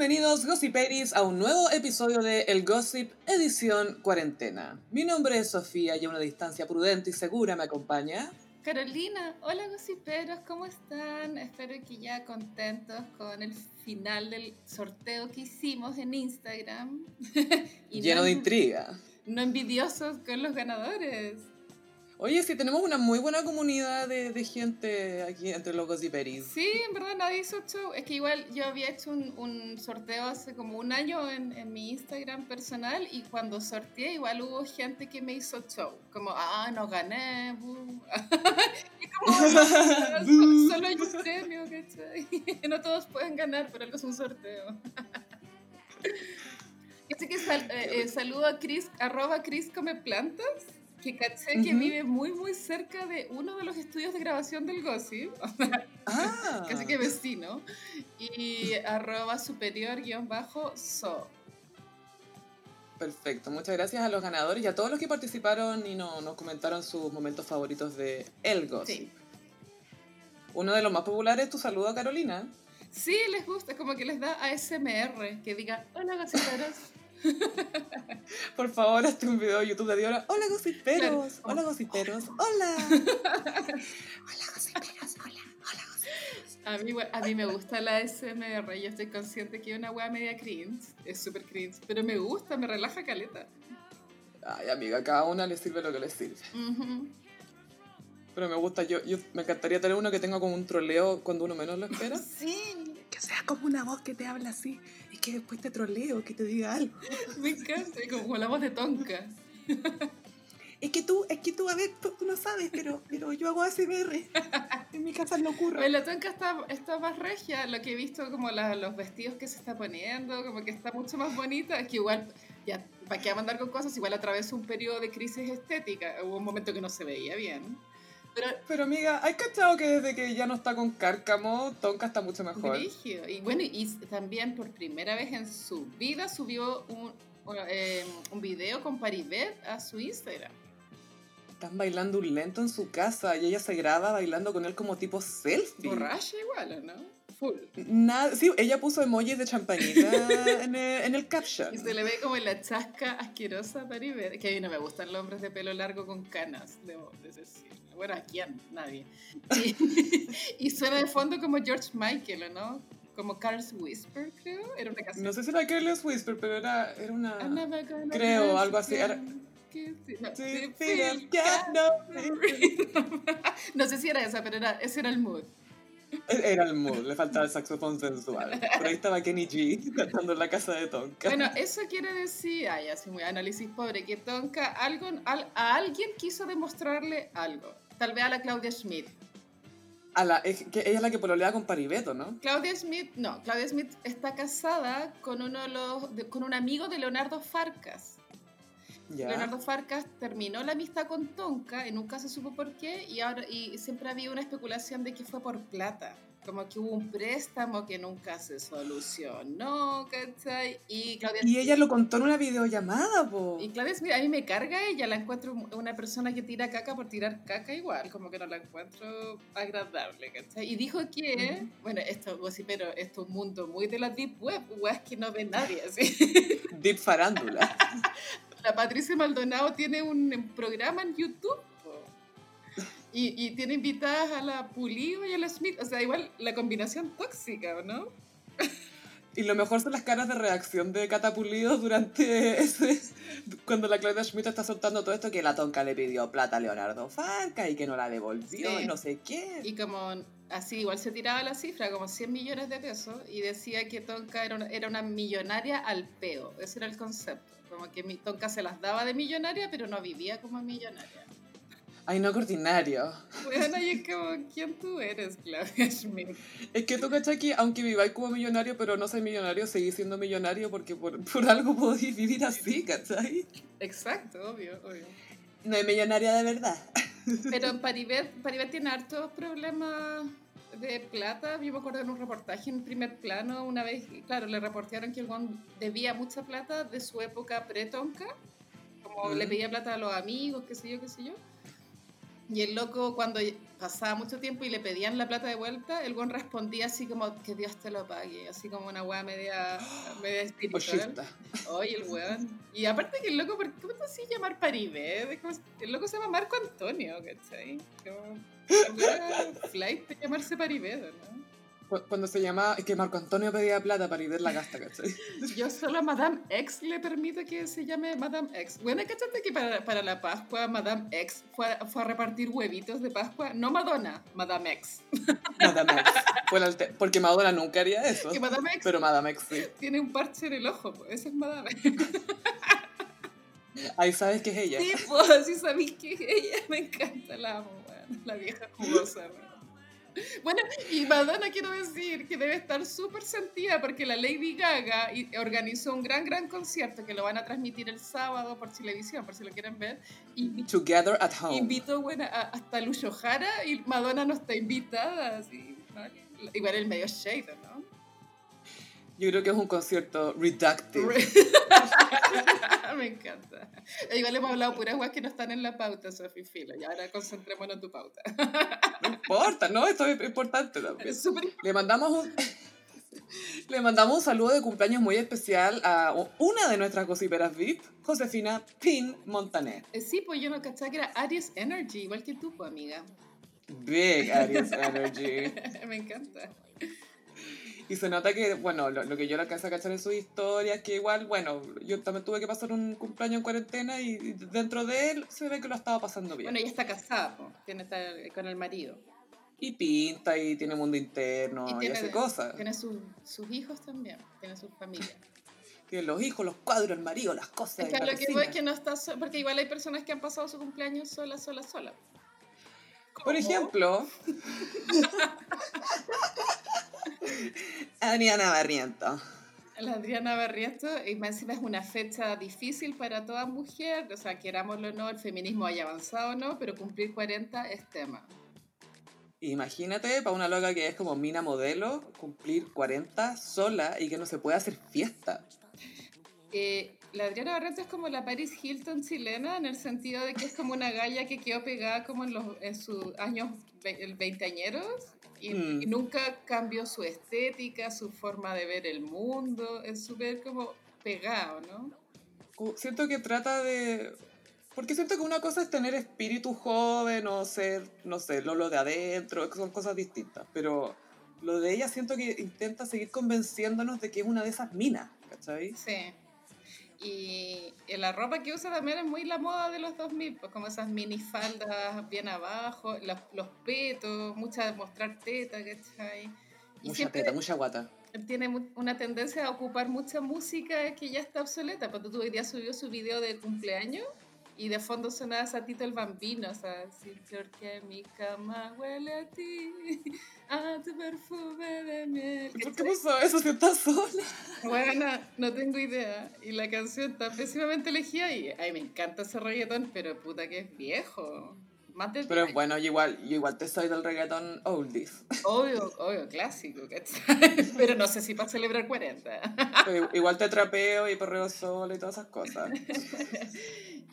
Bienvenidos Gossiperis a un nuevo episodio de El Gossip edición cuarentena. Mi nombre es Sofía y a una distancia prudente y segura me acompaña Carolina, hola gossiperos, ¿cómo están? Espero que ya contentos con el final del sorteo que hicimos en Instagram. y Lleno de intriga. No envidiosos con los ganadores. Oye, sí, tenemos una muy buena comunidad de, de gente aquí entre los y Peris. Sí, en verdad nadie hizo show. Es que igual yo había hecho un, un sorteo hace como un año en, en, mi Instagram personal y cuando sorteé igual hubo gente que me hizo show. Como, ah, no gané. y como, solo hay un premio, ¿cachai? no todos pueden ganar, pero algo es un sorteo. Así que sal, eh, eh, saludo a Chris, arroba Chris Come Plantas que caché que vive muy, muy cerca de uno de los estudios de grabación del Gossip. ah. Casi que vecino. Y arroba superior guion bajo so. Perfecto, muchas gracias a los ganadores y a todos los que participaron y no, nos comentaron sus momentos favoritos de El Gossip. Sí. Uno de los más populares es tu saludo a Carolina. Sí, les gusta, como que les da ASMR, que diga, hola gossiperos. Por favor, hazte un video de YouTube de Diora. Hola, gossiperos. Hola, gossiperos. Hola. Hola, gossiperos. Hola. Hola, gossiperos. A mí, a mí me gusta la SMR. Yo estoy consciente que es una wea media cringe. Es súper cringe. Pero me gusta, me relaja caleta. Ay, amiga, cada una le sirve lo que le sirve. Pero me gusta, yo, yo me encantaría tener uno que tenga como un troleo cuando uno menos lo espera. Sí, sea como una voz que te habla así y que después te troleo, que te diga algo. Me encanta, como la voz de Tonka. Es que tú, es que tú, a ver, tú, no sabes, pero, pero yo hago ASMR. En mi casa no ocurre. La tonka está, está más regia, lo que he visto como la, los vestidos que se está poniendo, como que está mucho más bonita. Es que igual, ya, ¿para qué mandar con cosas? Igual atravesó un periodo de crisis estética. Hubo un momento que no se veía bien. Pero, pero amiga, ¿hay cachado que desde que ya no está con Cárcamo, Tonka está mucho mejor? Y bueno, y también por primera vez en su vida subió un, eh, un video con Paribet a su Instagram. Están bailando un lento en su casa y ella se graba bailando con él como tipo selfie. Borracha igual, ¿no? Full. Nada, sí, ella puso emojis de champañita en, el, en, el, caption. Y se le ve como en la chasca asquerosa Paribet. Que a mí no me gustan los hombres de pelo largo con canas, debo decir bueno, ¿a quién? Nadie. Y, suena de fondo como George Michael, ¿no? Como Carl's Whisper, creo. Era una canción. No sé si era Carl's Whisper, pero era, era una... Creo, algo así. No, sé si era esa, pero era, ese era el mood. Era el mood, le faltaba el saxofón sensual. Por ahí estaba Kenny G cantando en la casa de Tonka. Bueno, eso quiere decir, ay, así muy análisis pobre, que Tonka algo, a alguien quiso demostrarle algo. Tal vez a la Claudia Schmidt. A la, que ella es la que pololea con Paribeto, ¿no? Claudia Schmidt, no, Claudia Schmidt está casada con uno de los, con un amigo de Leonardo Farcas. Leonardo Farcas terminó la amistad con Tonka y nunca se supo por qué y ahora y siempre había una especulación de que fue por plata como que hubo un préstamo que nunca se solucionó, ¿cachai? Y, Claudia y ella lo contó en una videollamada, po. Y Claudia Smith, a mí me carga ella, la encuentro una persona que tira caca por tirar caca igual, como que no la encuentro agradable, ¿cachai? Y dijo que, bueno, esto, sí, pero esto es un mundo muy de la deep web, es que no ve nadie, así. Deep farándula. la Patricia Maldonado tiene un programa en YouTube y, y, tiene invitadas a la Pulido y a la Smith. O sea, igual la combinación tóxica, ¿no? Y lo mejor son las caras de reacción de Catapulido durante ese. Cuando la Claudia Schmidt está soltando todo esto, que la tonca le pidió plata a Leonardo Farca y que no la devolvió y no sé qué. Y como así, igual se tiraba la cifra, como 100 millones de pesos, y decía que Tonka era una, era una millonaria al peo. Ese era el concepto. Como que Tonka se las daba de millonaria, pero no vivía como millonaria. Ay, no, ordinario. Bueno, y es como, ¿quién tú eres, Claudia Schmidt? Es que tú, ¿cachai? Que aunque viváis como millonario, pero no soy millonario, seguís siendo millonario porque por, por algo podéis vivir así, ¿cachai? Exacto, obvio, obvio. No es millonaria de verdad. Pero Paribet, Paribet tiene hartos problemas de plata. Yo me acuerdo en un reportaje en primer plano, una vez, claro, le reportaron que el Juan debía mucha plata de su época pre-tonka. Como le mm. pedía plata a los amigos, qué sé yo, qué sé yo Y el loco, cuando pasaba mucho tiempo y le pedían la plata de vuelta, el buen respondía así como, que Dios te lo pague, así como una weá media, media espiritual. Oye, el weón. Y aparte que el loco, ¿por qué te así llamar Paribé? El loco se llama Marco Antonio, ¿cachai? Como, flight de llamarse Paribé, ¿no? Cuando se llama, es que Marco Antonio pedía plata para ir la gasta, ¿cachai? Yo solo a Madame X le permito que se llame Madame X. Bueno, ¿cachate que para, para la Pascua Madame X fue, fue, a repartir huevitos de Pascua? No Madonna, Madame X. Madame X. porque Madonna nunca haría eso. Madame X pero Madame X sí. Tiene un parche en el ojo, pues. esa es Madame X. Ahí sabes que es ella. Sí, pues, sí sabéis que es ella. Me encanta la amo, la vieja jugosa. Bueno, y Madonna quiero decir que debe estar súper sentida porque la Lady Gaga organizó un gran, gran concierto que lo van a transmitir el sábado por televisión, por si lo quieren ver. Y, Together at Home. Invitó bueno, hasta Lucho Jara y Madonna no está invitada. Así, Igual el medio shade, ¿no? Yo creo que es un concierto reductive. Me encanta. Igual hemos hablado puras guas que no están en la pauta, Sofi Filo. Y ahora concentrémonos en tu pauta. No importa, ¿no? Esto es importante también. Le mandamos un... Le mandamos un saludo de cumpleaños muy especial a una de nuestras gossiperas VIP, Josefina Pin Montaner. Eh, sí, pues yo no cachaba que era Aries Energy, igual que tú, pues, amiga. Big Aries Energy. Me encanta. Y se nota que, bueno, lo, que yo le alcancé a cachar en su historia es que igual, bueno, yo también tuve que pasar un cumpleaños en cuarentena y dentro de él se ve que lo estaba pasando bien. Bueno, ella está casada, tiene con el marido. Y pinta y tiene mundo interno y, hace cosas. Tiene sus hijos también, tiene su familia. tiene los hijos, los cuadros, el marido, las cosas. Es que lo que voy es que no está, porque igual hay personas que han pasado su cumpleaños sola, sola, sola. Por ejemplo, Adriana Barriento. La Adriana Barriento, y más encima es una fecha difícil para toda mujer, o sea, querámoslo o no, el feminismo haya avanzado o no, pero cumplir 40 es tema. Imagínate para una loca que es como mina modelo, cumplir 40 sola y que no se puede hacer fiesta. Eh, la Adriana Barriento es como la Paris Hilton chilena en el sentido de que es como una galla que quedó pegada como en, los, en sus años veinteañeros y, mm. y, nunca cambió su estética, su forma de ver el mundo, es súper como pegado, ¿no? Siento que trata de... Porque siento que una cosa es tener espíritu joven o ser, no sé, lo, lo de adentro, son cosas distintas, pero lo de ella siento que intenta seguir convenciéndonos de que es una de esas minas, ¿cachai? Sí. Y, la ropa que usa también es muy la moda de los 2000, pues como esas minifaldas bien abajo, los, los petos, mucha de mostrar teta, ¿cachai? Y mucha teta, mucha guata. Tiene una tendencia a ocupar mucha música que ya está obsoleta. Porque tú hoy día subió su video de cumpleaños y de fondo sonaba Satito el Bambino, o sea, sí, porque mi cama huele a ti, a tu perfume de miel. ¿Por qué puso eso si estás sola? Bueno, no tengo idea. Y la canción está pésimamente elegida y, ay, me encanta ese reggaetón, pero puta que es viejo. Más pero bueno, yo igual, yo igual te soy del reggaetón oldies. Obvio, obvio, clásico, Pero no sé si para celebrar 40. igual te trapeo y perreo solo y todas esas cosas.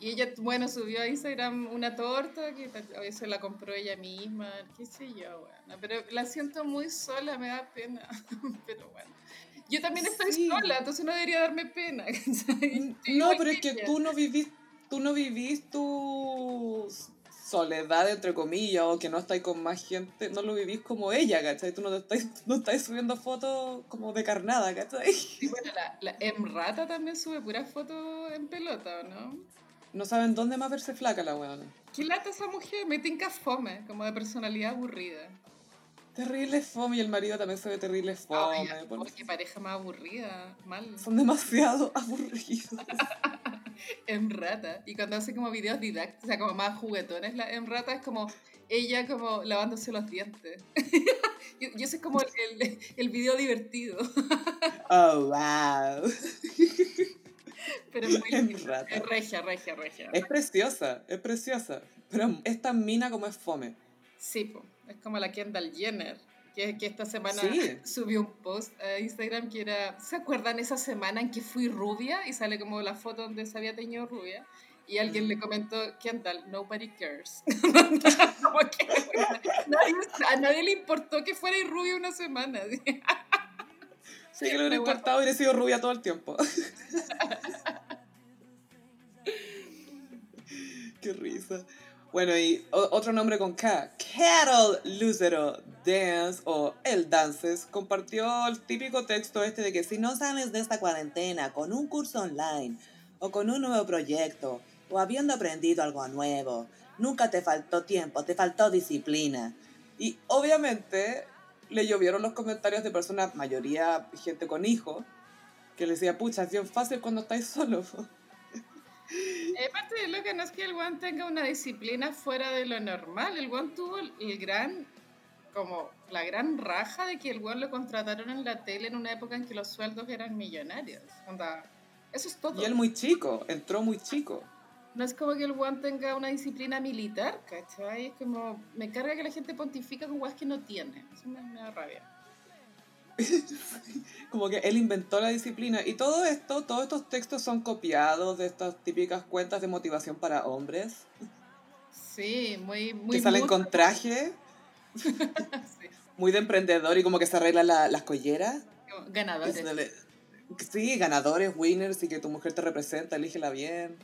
Y ella, bueno, subió a Instagram una torta que se la compró ella misma, qué sé yo, bueno. Pero la siento muy sola, me da pena. pero bueno. Yo también estoy sola, entonces no debería darme pena. no, pero es que tú no vivís, tú no vivís tu soledad, entre comillas, o que no estáis con más gente, no lo vivís como ella, ¿cachai? Tú no, te estás, no estás subiendo fotos como de carnada, ¿cachai? Y bueno, la, la Emrata también sube puras fotos en pelota, ¿no? No saben dónde más verse flaca la weona. ¿Qué lata esa mujer? Me tinca fome, como de personalidad aburrida. Terrible fome y el marido también se ve terrible fome. qué pareja más aburrida, mal. Son demasiado aburridos. En rata. Y cuando hace como videos didácticos, o sea, como más juguetones, la en rata es como ella como lavándose los dientes. yo, yo sé como el, el video divertido. oh, wow. Pero muy es regia, regia, regia. Es preciosa, es preciosa. Pero es tan mina como es fome. Sí, es como la Kendall Jenner. Que, que esta semana subió un post a Instagram que era, ¿se acuerdan esa semana en que fui rubia? Y sale como la foto donde se había teñido rubia. Y alguien le comentó, Kendall, nobody cares. a nadie le importó que fuera rubia una semana. Sí, que le hubiera importado hubiera sido rubia todo el tiempo. Qué risa. Bueno, y otro nombre con K, Carol Lucero Dance o El Dances, compartió el típico texto este de que si no sales de esta cuarentena con un curso online o con un nuevo proyecto o habiendo aprendido algo nuevo, nunca te faltó tiempo, te faltó disciplina. Y obviamente le llovieron los comentarios de personas, mayoría gente con hijos, que le decía, pucha, es bien fácil cuando estáis solos. Aparte de lo que no es que el Juan tenga una disciplina fuera de lo normal, el Juan tuvo el gran, como la gran raja de que el Juan lo contrataron en la tele en una época en que los sueldos eran millonarios. eso es todo. Y él muy chico, entró muy chico. No es como que el Juan tenga una disciplina militar, ¿cachai? Es como, me carga que la gente pontifica con guas que no tiene. Eso me, me da rabia. como que él inventó la disciplina. Y todo esto, todos estos textos son copiados de estas típicas cuentas de motivación para hombres. Sí, muy... muy que salen con traje. Muy de emprendedor y como que se arreglan las colleras. Ganadores. Sí, ganadores, winners y que tu mujer te representa, elígela bien.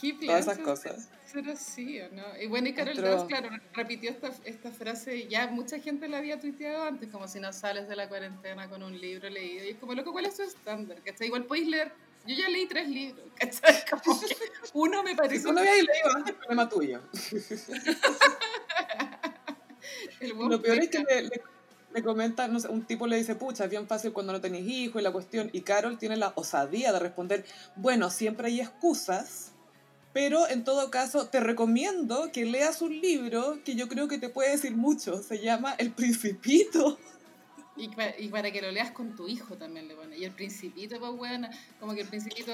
Todas esas cosas. Ser así, ¿o no? Y bueno, y Carol Dance, claro, repitió esta, esta frase, ya mucha gente la había tuiteado antes, como si no sales de la cuarentena con un libro leído. Y es como, loco, ¿cuál es tu estándar? ¿Cachai? Igual podéis leer. Yo ya leí tres libros, ¿cachai? Como que uno me parece. Si no había leído antes, problema tuyo. Lo peor es que le, le, comenta, no sé, un tipo le dice, pucha, es bien fácil cuando no tenés hijos y la cuestión. Y Carol tiene la osadía de responder, bueno, siempre hay excusas pero en todo caso, te recomiendo que leas un libro que yo creo que te puede decir mucho. Se llama El Principito. Y para, que lo leas con tu hijo también le pone. Y el Principito, pues bueno, como que el Principito,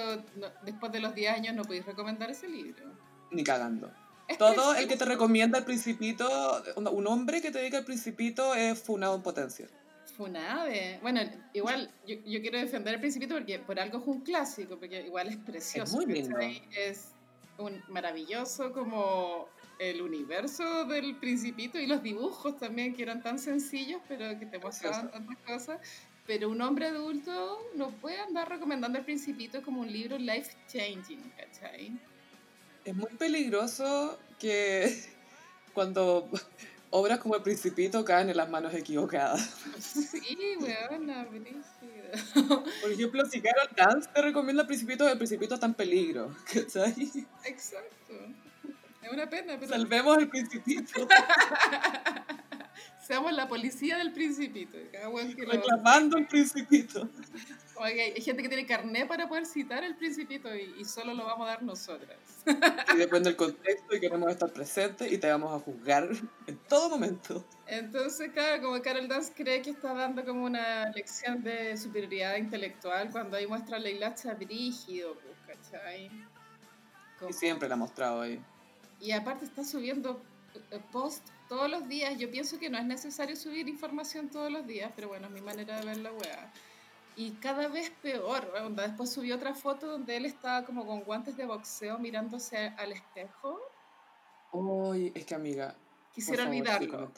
después de los 10 años no podéis recomendar ese libro. Ni cagando. Todo el que te recomienda el Principito, un hombre que te diga el Principito es funado en potencia. Funade. Bueno, igual yo, yo, quiero defender el Principito porque por algo es un clásico, porque igual es precioso. Es muy lindo. Es, un maravilloso como el universo del principito y los dibujos también que eran tan sencillos pero que te mostraban tantas cosas pero un hombre adulto no puede andar recomendando el principito como un libro life changing ¿cachai? es muy peligroso que cuando obras como El Principito caen en las manos equivocadas. Sí, weona, Por ejemplo, si Carol Dance te recomienda El Principito, El Principito está en peligro, ¿cachai? Exacto. Es una pena, pero... Salvemos El Principito. Seamos la policía del Principito. Reclamando El Principito. Hay gente que tiene carné para poder citar el principito y, solo lo vamos a dar nosotras. Y depende del contexto y queremos estar presentes y te vamos a juzgar en todo momento. Entonces, claro, como Carol Dance cree que está dando como una lección de superioridad intelectual cuando ahí muestra la hilacha brígido, pues, ¿cachai? Y siempre la ha mostrado ahí. Y aparte está subiendo post todos los días. Yo pienso que no es necesario subir información todos los días, pero bueno, es mi manera de ver la weá. Y cada vez peor. Después subió otra foto donde él estaba como con guantes de boxeo mirándose al espejo. Uy, es que amiga. Quisiera olvidarlo.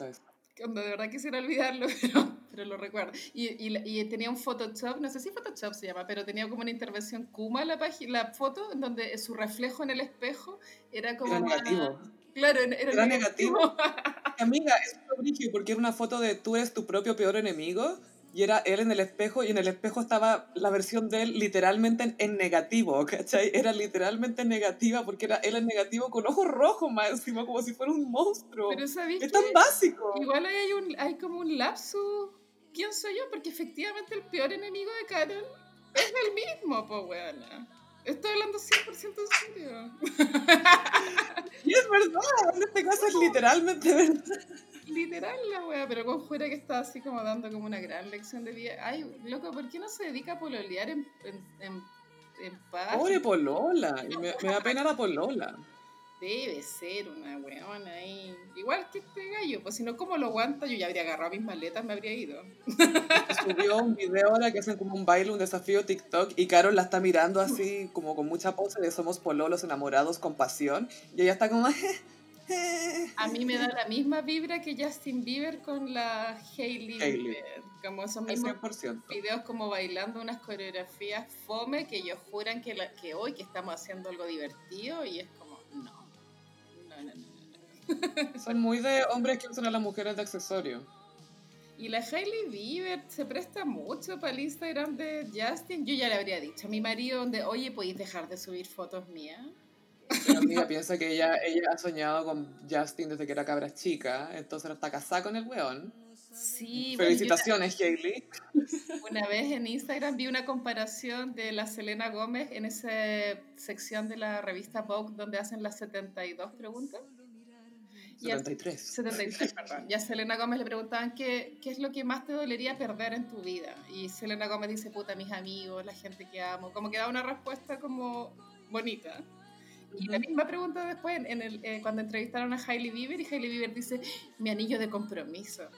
de verdad quisiera olvidarlo, pero, pero lo recuerdo. Y, y, y, tenía un Photoshop, no sé si Photoshop se llama, pero tenía como una intervención Kuma la, la foto, en donde su reflejo en el espejo era como. Era negativo. Claro, era, negativo. amiga, es un porque era una foto de tú eres tu propio peor enemigo y era él en el espejo y en el espejo estaba la versión de él literalmente en, negativo, ¿cachai? Era literalmente negativa porque era él en negativo con ojos rojos más encima, como si fuera un monstruo. Pero ¿sabes Es tan básico. Igual hay, un, hay como un lapso, ¿quién soy yo? Porque efectivamente el peor enemigo de Carol es el mismo, pues weona. Estoy hablando 100% en serio. y es verdad, en este caso es literalmente verdad. Literal la wea, pero con jura que está así como dando como una gran lección de vida. Ay, loco, ¿por qué no se dedica a pololear en, en, en, paz? Pobre Polola, me, da pena la Polola. Debe ser una weona ahí. Igual que este gallo, pues si no, ¿cómo lo aguanta? Yo ya habría agarrado mis maletas, me habría ido. Subió un video ahora que hacen como un baile, un desafío TikTok, y Carol la está mirando así, como con mucha pose de somos pololos enamorados con pasión, y ella está como. A mí me da la misma vibra que Justin Bieber con la Hailey, Bieber. Como esos mismos videos como bailando unas coreografías fome que ellos juran que, la, que hoy que estamos haciendo algo divertido y es como. Son muy de hombres que usan a las mujeres de accesorio. Y la Hailey Bieber se presta mucho para el Instagram de Justin. Yo ya le habría dicho a mi marido, donde, oye, ¿podéis dejar de subir fotos mías? Mi amiga piensa que ella, ella ha soñado con Justin desde que era cabra chica, entonces está casada con el weón. Sí, Felicitaciones, Hailey. Una vez en Instagram vi una comparación de la Selena Gómez en esa sección de la revista Vogue donde hacen las 72 preguntas. 73. 73, perdón. Y a Selena Gómez le preguntaban qué, qué es lo que más te dolería perder en tu vida. Y Selena Gómez dice, puta, mis amigos, la gente que amo. Como que da una respuesta como bonita. Y la misma pregunta después, en el, eh, cuando entrevistaron a Hailey Bieber, y Hailey Bieber dice, mi anillo de compromiso.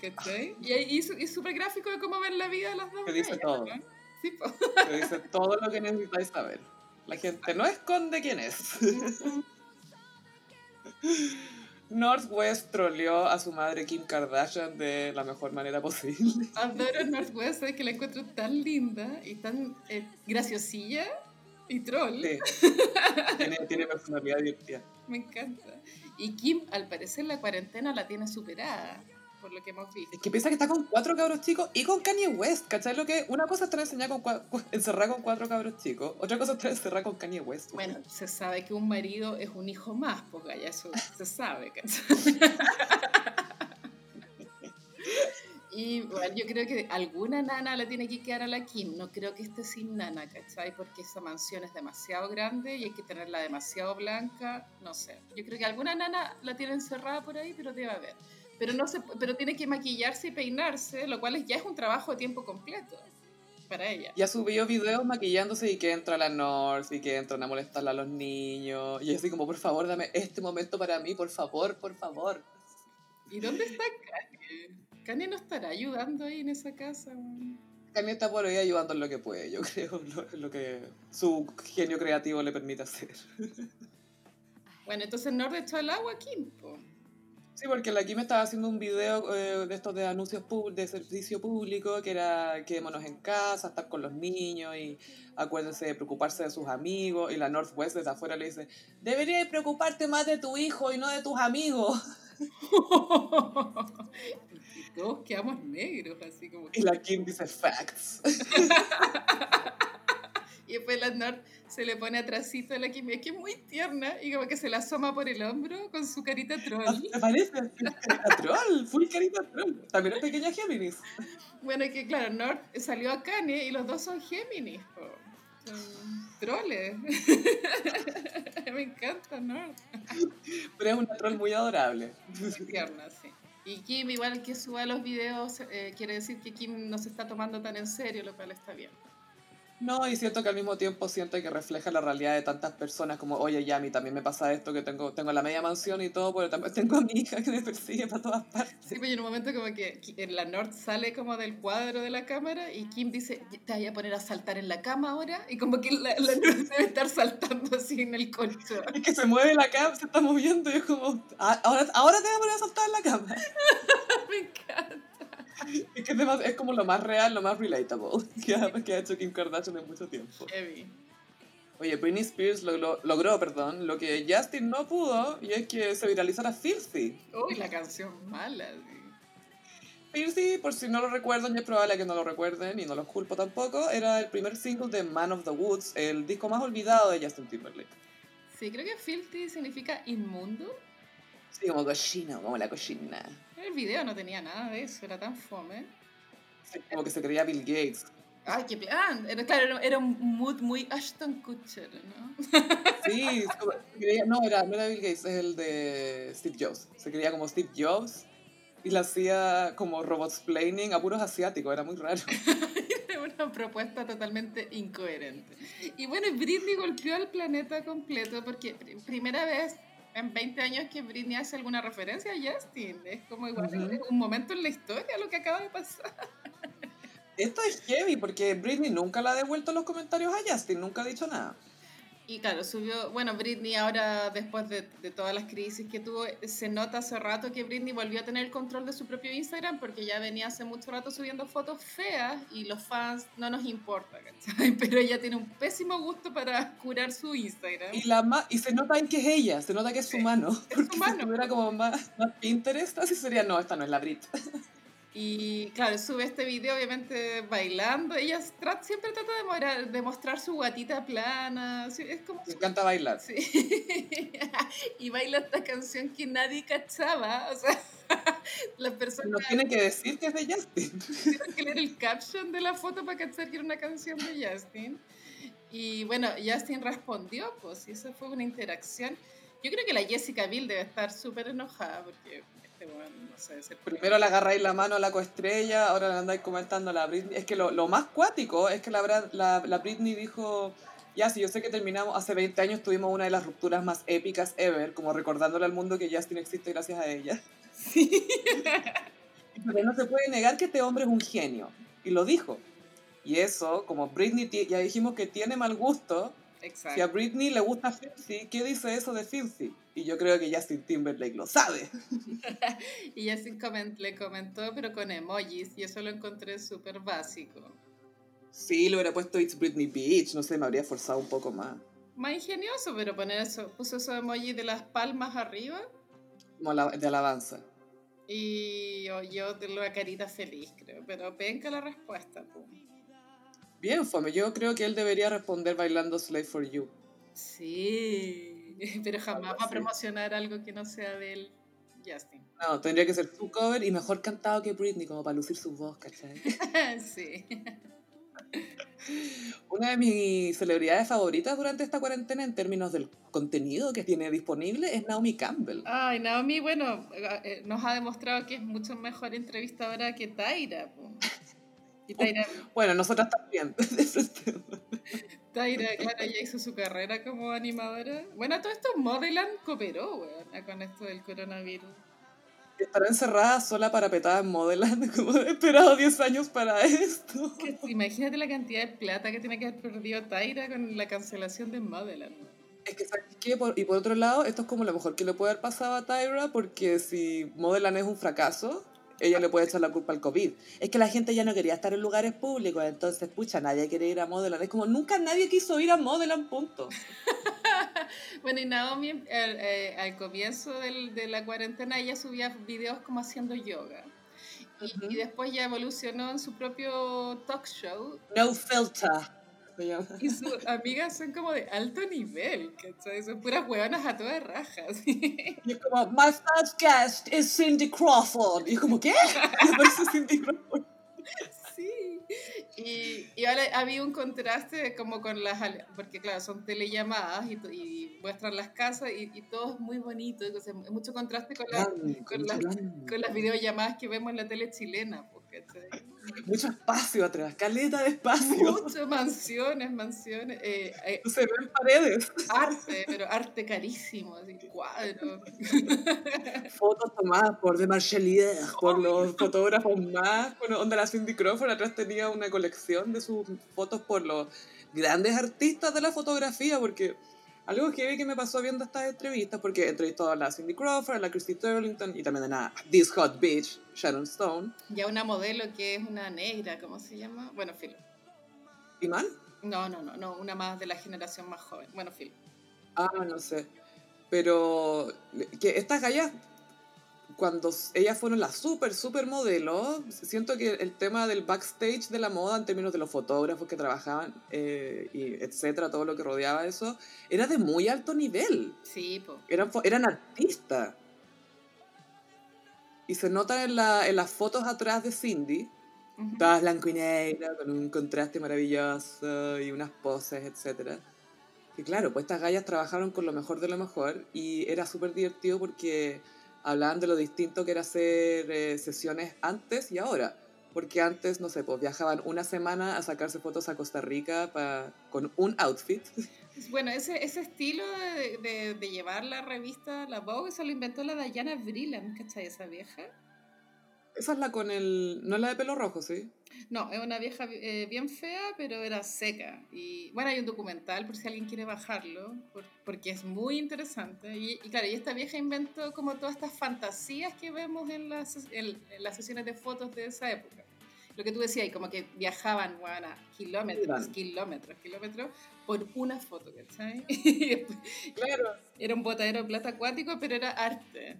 ¿Qué Y, y, súper gráfico de cómo ven la vida de las dos. Que dice todo. Sí, Que dice todo lo que necesitáis saber. La gente no esconde quién es. Northwest troleó a su madre Kim Kardashian de la mejor manera posible. Adoro Northwest, es que la encuentro tan linda y tan eh, graciosilla y troll. Tiene, tiene personalidad divertida. Me encanta. Y Kim, al parecer, la cuarentena la tiene superada por lo que hemos visto. Es que piensa que está con cuatro cabros chicos y con Kanye West, ¿cachai? Lo que una cosa es estar enseñada con encerrada con cuatro cabros chicos, otra cosa es estar encerrada con Kanye West. Bueno, se sabe que un marido es un hijo más, porque ya eso se sabe, ¿cachai? Y bueno, yo creo que alguna nana le tiene que quedar a la Kim. No creo que esté sin nana, ¿cachai? Porque esa mansión es demasiado grande y hay que tenerla demasiado blanca. No sé. Yo creo que alguna nana la tiene encerrada por ahí, pero debe haber. Pero, no se, pero tiene que maquillarse y peinarse, lo cual ya es un trabajo de tiempo completo para ella. Ya subió videos maquillándose y que entra a la North y que entran a molestarla a los niños. Y así como, por favor, dame este momento para mí, por favor, por favor. ¿Y dónde está Kanye? Kanye no estará ayudando ahí en esa casa. Kanye está por ahí ayudando en lo que puede, yo creo, lo, lo que su genio creativo le permite hacer. Bueno, entonces Nord echó el agua aquí, Sí, porque la Kim estaba haciendo un video eh, de estos de anuncios de servicio público, que era quedémonos en casa, estar con los niños y acuérdense de preocuparse de sus amigos. Y la Northwest desde afuera le dice, deberías preocuparte más de tu hijo y no de tus amigos. todos quedamos negros, así como... Y la Kim dice facts. y después la Nord se le pone atrásito a la Kim, es que es muy tierna, y como que se la asoma por el hombro con su carita troll. ¿Te ah, parece? Carita troll, full carita troll. También es pequeña Géminis. Bueno, que claro, Nord salió a Kanye y los dos son Géminis. Son troles. Me encanta Nord. Pero es una troll muy adorable. Muy tierna, sí. Y Kim, igual que suba los videos, eh, quiere decir que Kim no se está tomando tan en serio, lo cual está bien. No, y siento que al mismo tiempo siento que refleja la realidad de tantas personas como, oye, ya a mí también me pasa esto, que tengo, tengo la media mansión y todo, pero también tengo a mi hija que me persigue para todas partes. Sí, pues en un momento como que en la North sale como del cuadro de la cámara y Kim dice, te voy a poner a saltar en la cama ahora, y como que la, la North debe estar saltando así en el colchón. Es que se mueve la cama, se está moviendo y es como, ah, ahora, ahora te voy a poner a saltar en la cama. me encanta. Es que es, como lo más real, lo más relatable que ha, que ha hecho Kim Kardashian en mucho tiempo. Oye, Britney Spears logró, perdón, lo que Justin no pudo, y es que se viralizara Filthy. Uy, la canción mala. Filthy, por si no lo recuerdan, y es probable que no lo recuerden, y no los culpo tampoco, era el primer single de Man of the Woods, el disco más olvidado de Justin Timberlake. Sí, creo que Filthy significa inmundo. Sí, como cochino, como la cochina. El video no tenía nada de eso, era tan fome. como que se creía Bill Gates. Ay, qué plan. Era, claro, era un mood muy Ashton Kutcher, ¿no? Sí, no, era, no era Bill Gates, es el de Steve Jobs. Se creía como Steve Jobs y la hacía como robots planning a puros asiáticos, era muy raro. una propuesta totalmente incoherente. Y bueno, Britney golpeó al planeta completo porque primera vez en 20 años que Britney hace alguna referencia a Justin. Es como igual un momento en la historia lo que acaba de pasar. Esto es heavy porque Britney nunca le ha devuelto los comentarios a Justin, nunca ha dicho nada. Y claro, subió, bueno, Britney ahora, después de, de, todas las crisis que tuvo, se nota hace rato que Britney volvió a tener el control de su propio Instagram porque ya venía hace mucho rato subiendo fotos feas y los fans no nos importa, ¿cachai? Pero ella tiene un pésimo gusto para curar su Instagram. Y, la y se nota en que es ella, se nota que es su mano. Es su mano. Si como más, más Pinterest, así sería, no, esta no es la Brit. Y claro, sube este video obviamente bailando. Ella siempre trata de, mostrar su guatita plana. Es como Me encanta bailar. Sí. y baila esta canción que nadie cachaba. O sea, las personas... Nos tiene que decir que es de Justin. Tienen que leer el caption de la foto para cachar que era una canción de Justin. Y bueno, Justin respondió, pues, y eso fue una interacción. Yo creo que la Jessica Biel debe estar súper enojada porque Primero le agarráis la mano a la coestrella, ahora le andáis comentando a la Britney. Es que lo, lo más cuático es que la, la, la, Britney dijo, ya, sí, yo sé que terminamos, hace 20 años tuvimos una de las rupturas más épicas ever, como recordándole al mundo que Justin existe gracias a ella. Sí. Pero no se puede negar que este hombre es un genio, y lo dijo. Y eso, como Britney ya dijimos que tiene mal gusto, Exacto. Si a Britney le gusta Filthy, ¿qué dice eso de Filthy? Y yo creo que Justin Timberlake lo sabe. y Justin le comentó, pero con emojis, y eso lo encontré súper básico. Sí, lo hubiera puesto It's Britney Beach, no sé, me habría forzado un poco más. Más ingenioso, pero poner eso, puso esos emojis de las palmas arriba. Como de alabanza. Y yo, yo de la carita feliz, creo, pero penca la respuesta, pum. Bien, Fome. Yo creo que él debería responder bailando Slave for You. Sí, pero jamás va a promocionar algo que no sea de él, Justin. No, tendría que ser su cover y mejor cantado que Britney, como para lucir su voz, ¿cachai? sí. Una de mis celebridades favoritas durante esta cuarentena en términos del contenido que tiene disponible es Naomi Campbell. Ay, Naomi, bueno, eh, nos ha demostrado que es mucho mejor entrevistadora que Tyra. Bueno, nosotras también. Taira, claro, ya hizo su carrera como animadora. Bueno, todo esto Modeland cooperó, weón, con esto del coronavirus. Estará encerrada sola para petada en Modeland, como he esperado 10 años para esto. imagínate la cantidad de plata que tiene que haber perdido Taira con la cancelación de Modeland. Es que, ¿sabes qué? y por otro lado, esto es como lo mejor que le puede haber pasado a Tyra, porque si Modeland es un fracaso, ella le puede echar la culpa al COVID. Es que la gente ya no quería estar en lugares públicos, entonces, pucha, nadie quiere ir a Modeland. Es como, nunca nadie quiso ir a Modeland, punto. bueno, y Naomi, eh, al comienzo del, de la cuarentena, ella subía videos como haciendo yoga. Y, y, después ya evolucionó en su propio talk show. No filter. Y sus amigas son como de alto nivel, ¿cachai? Son puras hueonas a todas rajas. Y es como, my first guest is Cindy Crawford. Y es como, ¿qué? Y aparece Cindy Crawford. Sí. Y, y ahora había un contraste como con las, porque claro, son telellamadas y, y muestran las casas y, y, todo es muy bonito, entonces mucho contraste con, la, con, las, con las videollamadas que vemos en la tele chilena. Mucho espacio atrás, caleta de espacio. Muchas mansiones, mansiones. Eh, eh, se ven paredes. Arte, pero arte carísimo, así, cuadros. Fotos tomadas por De Marchelier, por los fotógrafos más. Bueno, donde la Cindy Crawford atrás tenía una colección de sus fotos por los grandes artistas de la fotografía, porque algo que vi que me pasó viendo estas entrevistas, porque entrevistó a la Cindy Crawford, a la Christy Turlington y también a This Hot Bitch, Sharon Stone. Y a una modelo que es una negra, ¿cómo se llama? Bueno, Phil. ¿Iman? No, no, no, no, una más de la generación más joven. Bueno, Phil. Ah, no sé. Pero que estas gallas cuando ellas fueron las super, super modelos, siento que el tema del backstage de la moda, en términos de los fotógrafos que trabajaban, eh, y etcétera, todo lo que rodeaba eso, era de muy alto nivel. Sí, po. Eran, eran artistas. Y se nota en, la, en las fotos atrás de Cindy, todas blanco y negro, con un contraste maravilloso y unas poses, etcétera. Y claro, pues estas gallas trabajaron con lo mejor de lo mejor y era súper divertido porque hablaban de lo distinto que era hacer eh, sesiones antes y ahora. porque antes, no sé, pues viajaban una semana a sacarse fotos a Costa Rica pa, con un outfit. Bueno, ese, ese estilo de, de, llevar la revista, la Vogue, eso lo inventó la Diana Vreeland, ¿cachai? Esa vieja. Esa es la con el... No es la de pelo rojo, ¿sí? No, es una vieja eh, bien fea, pero era seca. Y bueno, hay un documental por si alguien quiere bajarlo, porque es muy interesante. Y, claro, y esta vieja inventó como todas estas fantasías que vemos en las, en, las sesiones de fotos de esa época. Lo que tú decías, y como que viajaban, bueno, kilómetros, kilómetros, kilómetros, por una foto, ¿sabes? claro. Era un botadero de plata acuático, pero era arte.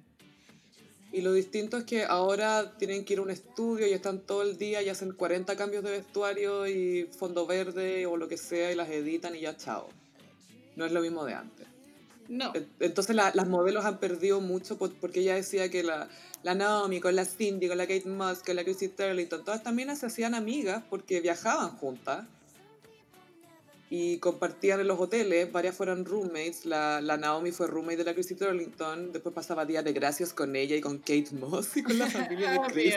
Y lo distinto es que ahora tienen que ir a un estudio y están todo el día y hacen 40 cambios de vestuario y fondo verde o lo que sea y las editan y ya chao. No es lo mismo de antes. No. Entonces las modelos han perdido mucho porque ella decía que la, la Naomi con la Cindy, con la Kate Moss, con la Chrissy Turlington, todas también se hacían amigas porque viajaban juntas y compartían en los hoteles, varias fueron roommates, la, la Naomi fue roommate de la Chrissy Turlington, después pasaba días de gracias con ella y con Kate Moss y con la familia de Chrissy.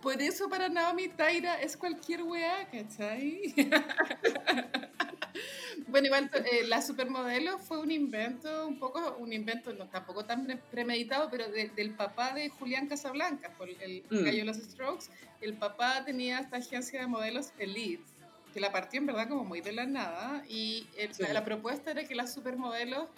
Por eso para Naomi Taira es cualquier weá, ¿cachai? bueno, igual eh, la supermodelo fue un invento, un poco, un invento, no, tampoco tan premeditado, pero del papá de Julián Casablanca, por el mm. gallo de los Strokes. El papá tenía esta agencia de modelos Elite que la partió en verdad como muy de la nada y la propuesta era que las supermodelos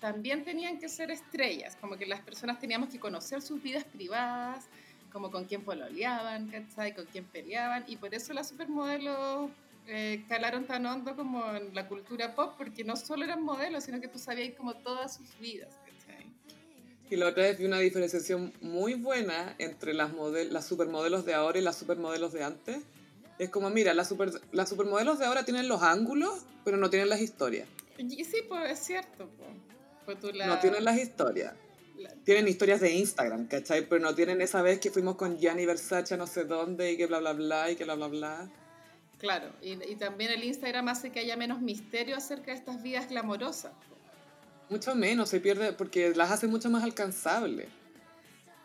también tenían que ser estrellas, como que las personas teníamos que conocer sus vidas privadas, como con quién pololeaban, ¿cachai? Con quién peleaban, y por eso las supermodelos eh, calaron tan hondo como en la cultura pop, porque no solo eran modelos, sino que tú sabías como todas sus vidas, ¿cachai? Y la otra vi una diferenciación muy buena entre las, las supermodelos de ahora y las supermodelos de antes es como, mira, las, super, las supermodelos de ahora tienen los ángulos, pero no tienen las historias. Y sí, pues es cierto. Pues. No tienen las historias. Tienen historias de Instagram, ¿cachai? Pero no tienen esa vez que fuimos con Gianni Versace no sé dónde y que bla, bla, bla y que bla, bla, bla. Claro, y, y también el Instagram hace que haya menos misterio acerca de estas vidas glamorosas. Mucho menos, se pierde porque las hace mucho más alcanzables.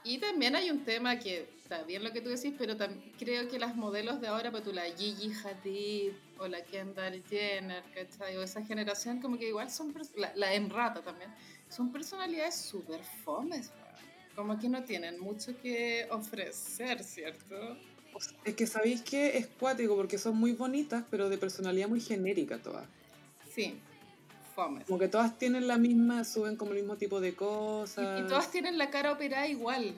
Y también hay un tema que está bien lo que tú decís, pero creo que las modelos de ahora, pues tú la Gigi Hadid o la Kendall Jenner, ¿cachai? O esa generación, como que igual son, la, la Emrata también, son personalidades súper fomes, como que no tienen mucho que ofrecer, ¿cierto? Es que sabéis que es cuático porque son muy bonitas, pero de personalidad muy genérica todas. Sí, fomes. Como que todas tienen la misma, suben como el mismo tipo de cosas. Y, y todas tienen la cara operada igual.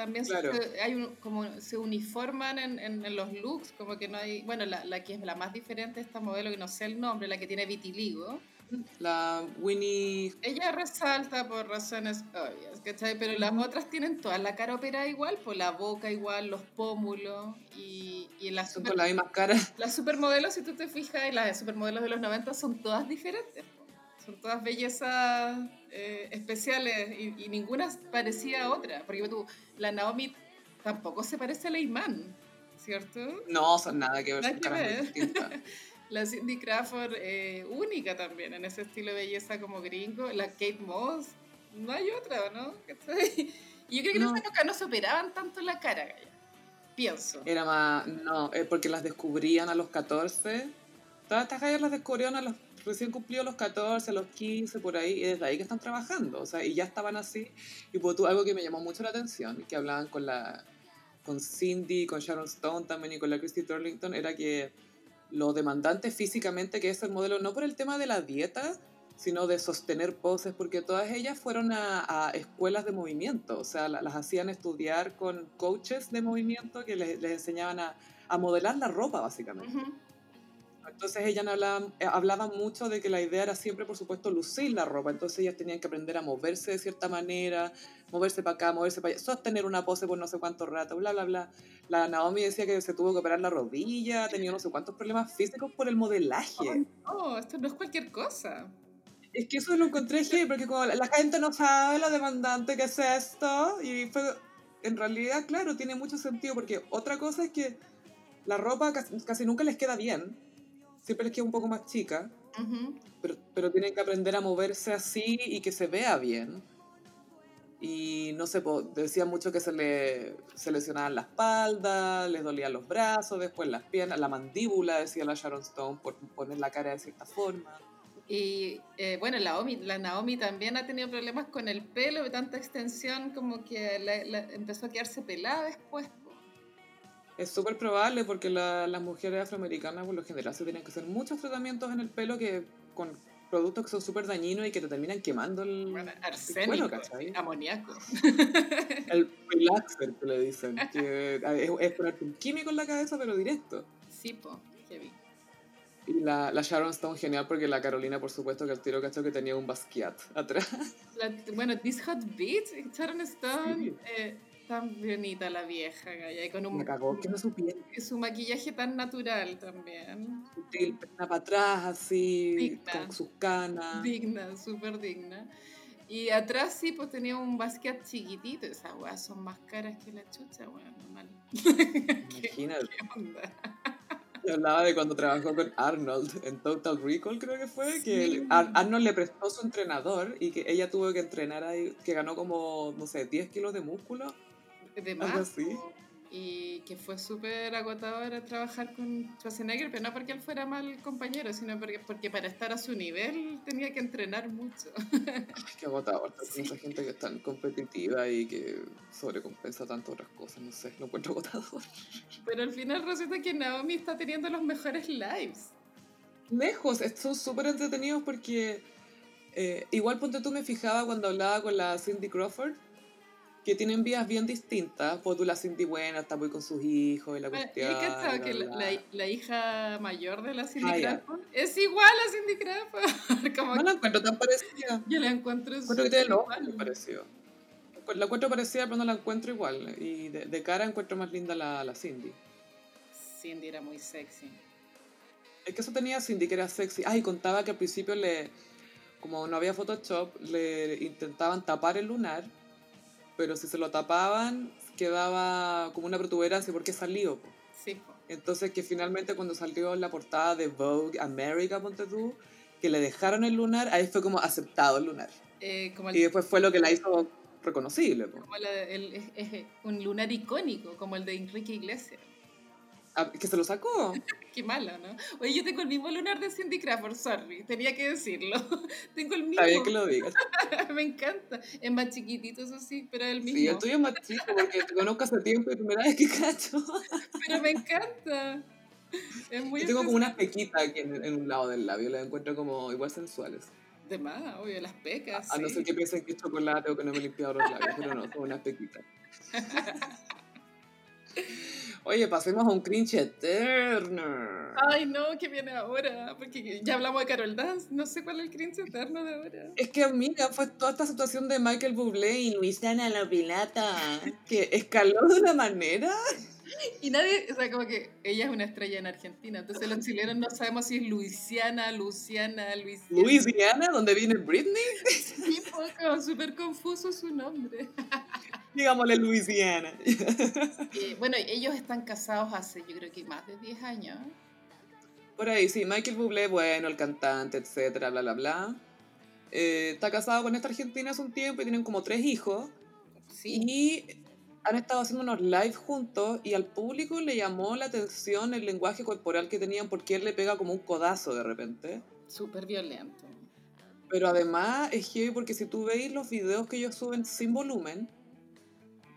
También se, hay como se uniforman en, en, los looks, como que no hay, bueno, la, la, que es la más diferente, esta modelo que no sé el nombre, la que tiene vitiligo. La Winnie... Ella resalta por razones obvias, ¿cachai? Pero las otras tienen toda la cara operada igual, por la boca igual, los pómulos y, y las super, la misma cara. Las supermodelos, si tú te fijas, y las supermodelos de los 90 son todas diferentes son todas bellezas eh, especiales y, ninguna parecía a otra. Porque tú, la Naomi tampoco se parece a la Iman, ¿cierto? No, son nada que ver, son La Cindy Crawford, eh, única también en ese estilo de belleza como gringo. La Kate Moss, no hay otra, ¿no? Y yo creo que en esa época no se operaban tanto la cara, Pienso. Era más, no, porque las descubrían a los 14. Todas estas gallas las descubrieron a los recién cumplió los 14, los 15, por ahí, y desde ahí que están trabajando, o sea, y ya estaban así. Y pues tú, algo que me llamó mucho la atención, que hablaban con la con Cindy, con Sharon Stone también y con la Christy Turlington, era que lo demandante físicamente que es el modelo, no por el tema de la dieta, sino de sostener poses, porque todas ellas fueron a, a escuelas de movimiento, o sea, las hacían estudiar con coaches de movimiento que les, les enseñaban a, a, modelar la ropa, básicamente. Entonces ellas hablaban, eh, hablaban mucho de que la idea era siempre, por supuesto, lucir la ropa. Entonces ellas tenían que aprender a moverse de cierta manera, moverse para acá, moverse para allá, sostener una pose por no sé cuánto rato, bla, bla, bla. La Naomi decía que se tuvo que operar la rodilla, tenía no sé cuántos problemas físicos por el modelaje. no, esto no es cualquier cosa. Es que eso lo encontré heavy, porque como la gente no sabe lo demandante que es esto, y fue, en realidad, claro, tiene mucho sentido, porque otra cosa es que la ropa casi nunca les queda bien siempre les queda un poco más chica, pero, pero tienen que aprender a moverse así y que se vea bien. Y no sé, decía mucho que se le, se lesionaban la espalda, les dolían los brazos, después las piernas, la mandíbula, decía la Sharon Stone, por poner la cara de cierta forma. Y eh, bueno, la Naomi, la Naomi también ha tenido problemas con el pelo, de tanta extensión como que empezó a quedarse pelada después. Es súper probable porque las mujeres afroamericanas por lo general se tienen que hacer muchos tratamientos en el pelo que con productos que son súper dañinos y que te terminan quemando el, bueno, arsénico, amoníaco. El relaxer que le dicen, que es, es, ponerte un químico en la cabeza pero directo. Sí, po, heavy. Y la, la, Sharon Stone genial porque la Carolina, por supuesto, que el tiro cachó que tenía un Basquiat atrás. bueno, This Hot Beat, Sharon Stone, eh, tan bonita la vieja, gaya, con un... Me cagó que no supiera. Su maquillaje tan natural también. Sutil, para atrás, así, con sus canas. Digna, súper digna. Y atrás sí, pues tenía un Basquiat chiquitito. Esas weas son más caras que la chucha, weón, normal. Imagínate. ¿Qué onda? Yo hablaba de cuando trabajó con Arnold en Total Recall, creo que fue, que Arnold le prestó su entrenador y que ella tuvo que entrenar ahí, que ganó como, no sé, 10 kilos de músculo. De. Algo así y que fue súper agotador trabajar con Schwarzenegger, pero no porque él fuera mal compañero, sino porque, porque para estar a su nivel tenía que entrenar mucho. Ay, qué agotador, sí. mucha gente que es tan competitiva y que sobrecompensa tanto otras cosas, no sé, lo encuentro agotador. Pero al final resulta que Naomi está teniendo los mejores lives. Lejos, son súper entretenidos porque eh, igual ponte tú me fijaba cuando hablaba con la Cindy Crawford que tienen vidas bien distintas. Pues tú la Cindy buena, está muy con sus hijos y la cuestión. ¿Y que la, la, hija mayor de la Cindy ah, Crawford es igual a Cindy Crawford? Como no la encuentro tan parecida. Yo la encuentro Encuentro que tiene los parecido. La encuentro parecida, pero no la encuentro igual. Y de, de cara encuentro más linda la, la Cindy. Cindy era muy sexy. Es que eso tenía Cindy, que era sexy. Ay, contaba que al principio le... Como no había Photoshop, le intentaban tapar el lunar pero si se lo tapaban quedaba como una protuberancia porque salió. Sí. Entonces que finalmente cuando salió la portada de Vogue America, ponte tú, que le dejaron el lunar, ahí fue como aceptado el lunar. Eh, y después fue lo que la hizo reconocible. Como el, un lunar icónico, como el de Enrique Iglesias. Ah, que se lo sacó. Qué malo, ¿no? Oye, yo tengo el mismo lunar de Cindy Crawford, sorry, tenía que decirlo. tengo el mismo. Está bien que lo digas. Me encanta. Es más chiquitito, eso sí, pero es el mismo. Sí, el tuyo es más chico porque te conozco hace tiempo y primera vez que cacho. pero me encanta. Es muy yo tengo como unas pequitas aquí en, un lado del labio, las encuentro como igual sensuales. De más, obvio, las pecas. A, no ser que piensen que es chocolate o que no me he limpiado los labios, pero no, son unas pequitas. Oye, pasemos a un cringe eterno. Ay, no, ¿qué viene ahora? Porque ya hablamos de Carol Dance, no sé cuál es el cringe eterno de ahora. Es que, amiga, fue toda esta situación de Michael Bublé y Luisana la Pilata, que escaló de una manera. Y nadie, o sea, como que ella es una estrella en Argentina, entonces los chilenos no sabemos si es Luisiana, Luciana, Luisiana. ¿Luisiana? ¿Dónde viene Britney? Sí, poco, súper confuso su nombre. Digámosle Luisiana. Eh, bueno, ellos están casados hace yo creo que más de 10 años. Por ahí, sí, Michael Bublé, bueno, el cantante, etcétera, bla, bla, bla. Eh, está casado con esta argentina hace un tiempo y tienen como tres hijos. Sí. Y han estado haciendo unos live juntos y al público le llamó la atención el lenguaje corporal que tenían porque él le pega como un codazo de repente. Súper violento. Pero además es que porque si tú veis los videos que ellos suben sin volumen,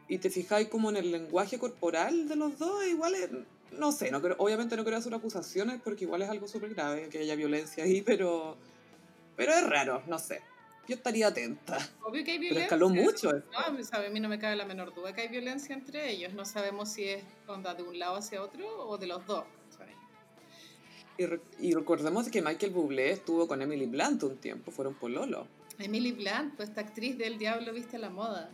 y te fijáis como en el lenguaje corporal de los dos, igual es, no sé, no obviamente no quiero hacer acusaciones porque igual es algo súper grave que haya violencia ahí, pero, pero es raro, no sé. Yo estaría atenta. Obvio que hay violencia. Pero escaló mucho. No, a mí no me cabe la menor duda que hay violencia entre ellos. No sabemos si es onda de un lado hacia otro o de los dos. Y, y, recordemos que Michael Bublé estuvo con Emily Blunt un tiempo, fueron pololo. Emily Blunt, pues esta actriz del Diablo Viste la Moda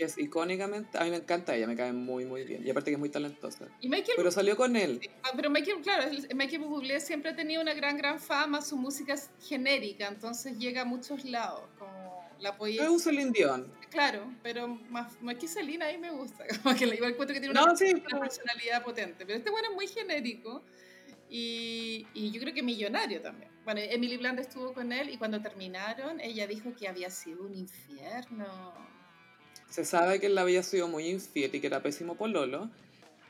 que es icónicamente, a mí me encanta ella, me cae muy, muy bien. Y aparte que es muy talentosa. pero salió con él. Ah, pero Michael, claro, Michael Bublé siempre ha tenido una gran, gran fama, su música es genérica, entonces llega a muchos lados, como la Es un Celine Claro, pero más, más que Celine ahí me gusta, como que igual cuento que tiene una, personalidad potente, pero este bueno es muy genérico. Y, y, yo creo que millonario también. Bueno, Emily Blunt estuvo con él y cuando terminaron, ella dijo que había sido un infierno se sabe que él había sido muy infiel y que era pésimo pololo,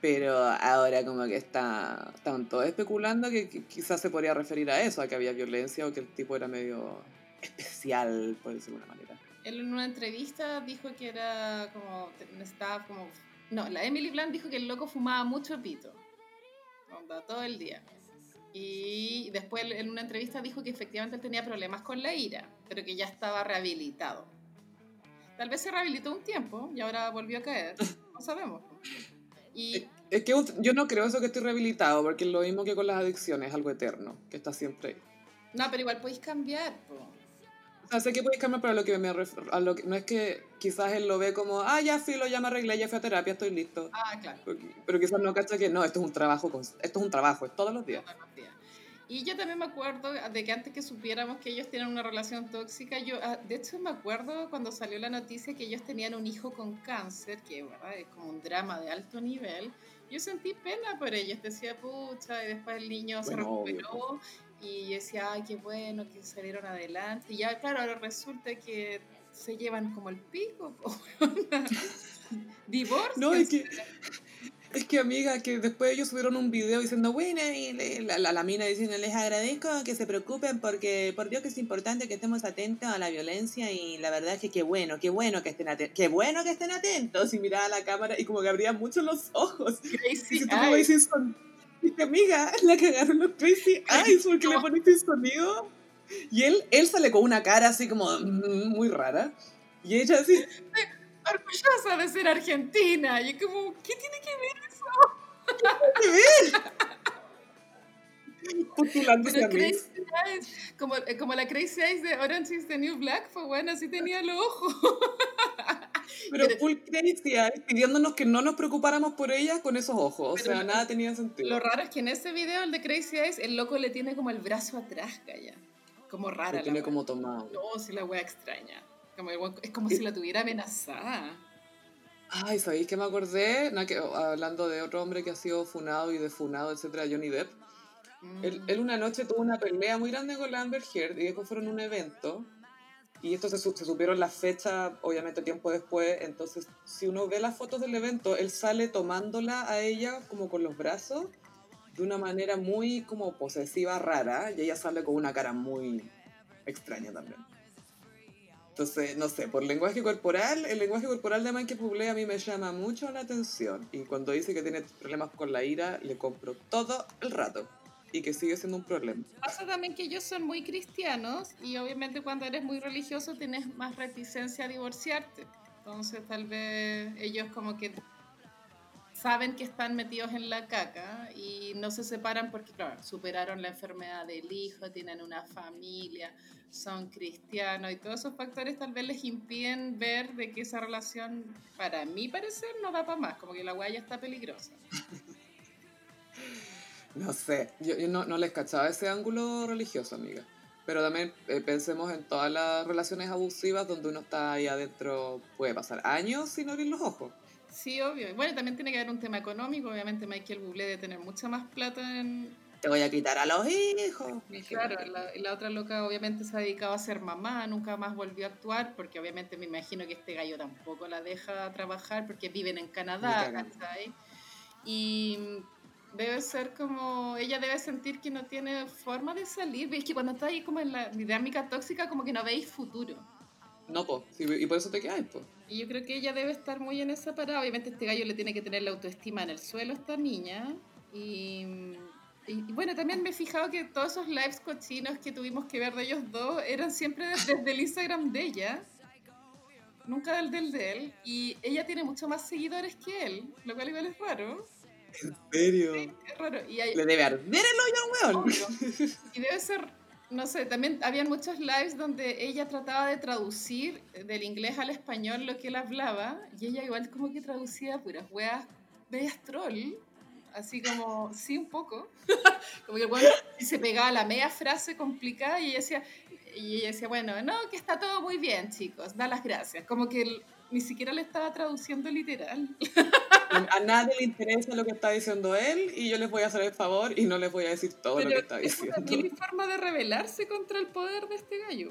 pero ahora como que está, todos especulando que quizás se podría referir a eso, a que había violencia o que el tipo era medio especial, por decirlo de alguna manera. Él en una entrevista dijo que era como, estaba como, no, la Emily Blunt dijo que el loco fumaba mucho pito, todo el día. Y después en una entrevista dijo que efectivamente él tenía problemas con la ira, pero que ya estaba rehabilitado. Tal vez se rehabilitó un tiempo y ahora volvió a caer. No sabemos. Y... Es que yo no creo eso que estoy rehabilitado, porque es lo mismo que con las adicciones, algo eterno, que está siempre ahí. No, pero igual podéis cambiar. O sea, sé que podéis cambiar, pero a lo que me refiero, a lo que, no es que quizás él lo ve como, ah, ya filo, ya me arreglé, ya fui a terapia, estoy listo. Ah, claro. Pero, quizás no cacha que no, esto es un trabajo, esto es un trabajo, es todos los días. Todos los días. Y yo también me acuerdo de que antes que supiéramos que ellos tienen una relación tóxica, yo, ah, de hecho me acuerdo cuando salió la noticia que ellos tenían un hijo con cáncer, que ¿verdad? es como un drama de alto nivel. Yo sentí pena por ellos, decía, pucha, y después el niño se recuperó y decía, ay, qué bueno que salieron adelante. Y ya, claro, ahora resulta que se llevan como el pico, divorcio. No, es que es que, amiga, que después ellos subieron un video diciendo, bueno, y la, la, la, mina diciendo, les agradezco que se preocupen porque, por Dios que es importante que estemos atentos a la violencia y la verdad es que qué bueno, qué bueno que estén atentos, qué bueno que estén atentos. Y miraba a la cámara y como que abría mucho los ojos. Crazy y si tú me dices, dije, amiga, la cagaron los crazy eyes porque le poniste sonido. Y él, él sale con una cara así como mm, muy rara. Y ella así orgullosa de ser argentina. Y como, ¿qué tiene que ver eso? ¿Qué tiene que ver? como, eh, como la Crazy Eyes de Orange is the New Black, fue bueno, así tenía los ojos. Pero, full Crazy Eyes pidiéndonos que no nos preocupáramos por ella con esos ojos, o sea, nada tenía sentido. Lo raro es que en ese video, el de Crazy Eyes, el loco le tiene como el brazo atrás, calla. Como rara. Lo tiene como tomado. No, si la wea extraña es como si la tuviera amenazada. Ay, ¿sabéis que me acordé? hablando de otro hombre que ha sido funado y defunado, etcétera, Johnny Depp. Él, mm. una noche tuvo una pelea muy grande con la Amber Heard y después fueron a un evento. Y esto se, se supieron la fecha, obviamente, tiempo después. Entonces, si uno ve las fotos del evento, él sale tomándola a ella como con los brazos de una manera muy como posesiva, rara. Y ella sale con una cara muy extraña también. Entonces, no sé, por lenguaje corporal, el lenguaje corporal de Michael Bublé a mí me llama mucho la atención. Y cuando dice que tiene problemas con la ira, le compro todo el rato. Y que sigue siendo un problema. Pasa también que ellos son muy cristianos y obviamente cuando eres muy religioso tienes más reticencia a divorciarte. Entonces tal vez ellos como que saben que están metidos en la caca y no se separan porque, claro, superaron la enfermedad del hijo, tienen una familia, son cristianos y todos esos factores tal vez les impiden ver de que esa relación, para mi parecer, no da para más, como que la guaya está peligrosa. no sé, yo, no, no, les cachaba ese ángulo religioso, amiga. Pero también eh, pensemos en todas las relaciones abusivas donde uno está ahí adentro, puede pasar años sin abrir los ojos. Sí, obvio. Bueno, también tiene que haber un tema económico. Obviamente Michael Bublé debe tener mucha más plata en... Te voy a quitar a los hijos. Claro, la, la, otra loca obviamente se ha dedicado a ser mamá, nunca más volvió a actuar, porque obviamente me imagino que este gallo tampoco la deja trabajar porque viven en Canadá, ¿cachai? Y debe ser como, ella debe sentir que no tiene forma de salir. Es que cuando está ahí como en la dinámica tóxica, como que no veis futuro. No, pues, y por eso te quedáis, pues. Y yo creo que ella debe estar muy en esa parada. Obviamente este gallo le tiene que tener la autoestima en el suelo a esta niña. Y, y, bueno, también me he fijado que todos esos lives cochinos que tuvimos que ver de ellos dos eran siempre desde el Instagram de ella. Nunca del del de él. Y ella tiene mucho más seguidores que él, lo cual igual es raro. ¿En serio? Sí, es raro. Y Le debe arder el hoyo, weón. Y debe ser no sé, también habían muchos lives donde ella trataba de traducir del inglés al español lo que él hablaba y ella igual como que traducía puras weas bellas troll, así como, sí, un poco, como que bueno, se pegaba la media frase complicada y ella decía, y ella decía, bueno, no, que está todo muy bien, chicos, da las gracias, como que ni siquiera le estaba traduciendo literal. A nadie le interesa lo que está diciendo él y yo les voy a hacer el favor y no les voy a decir todo lo que está diciendo. Es forma de rebelarse contra el poder de este gallo.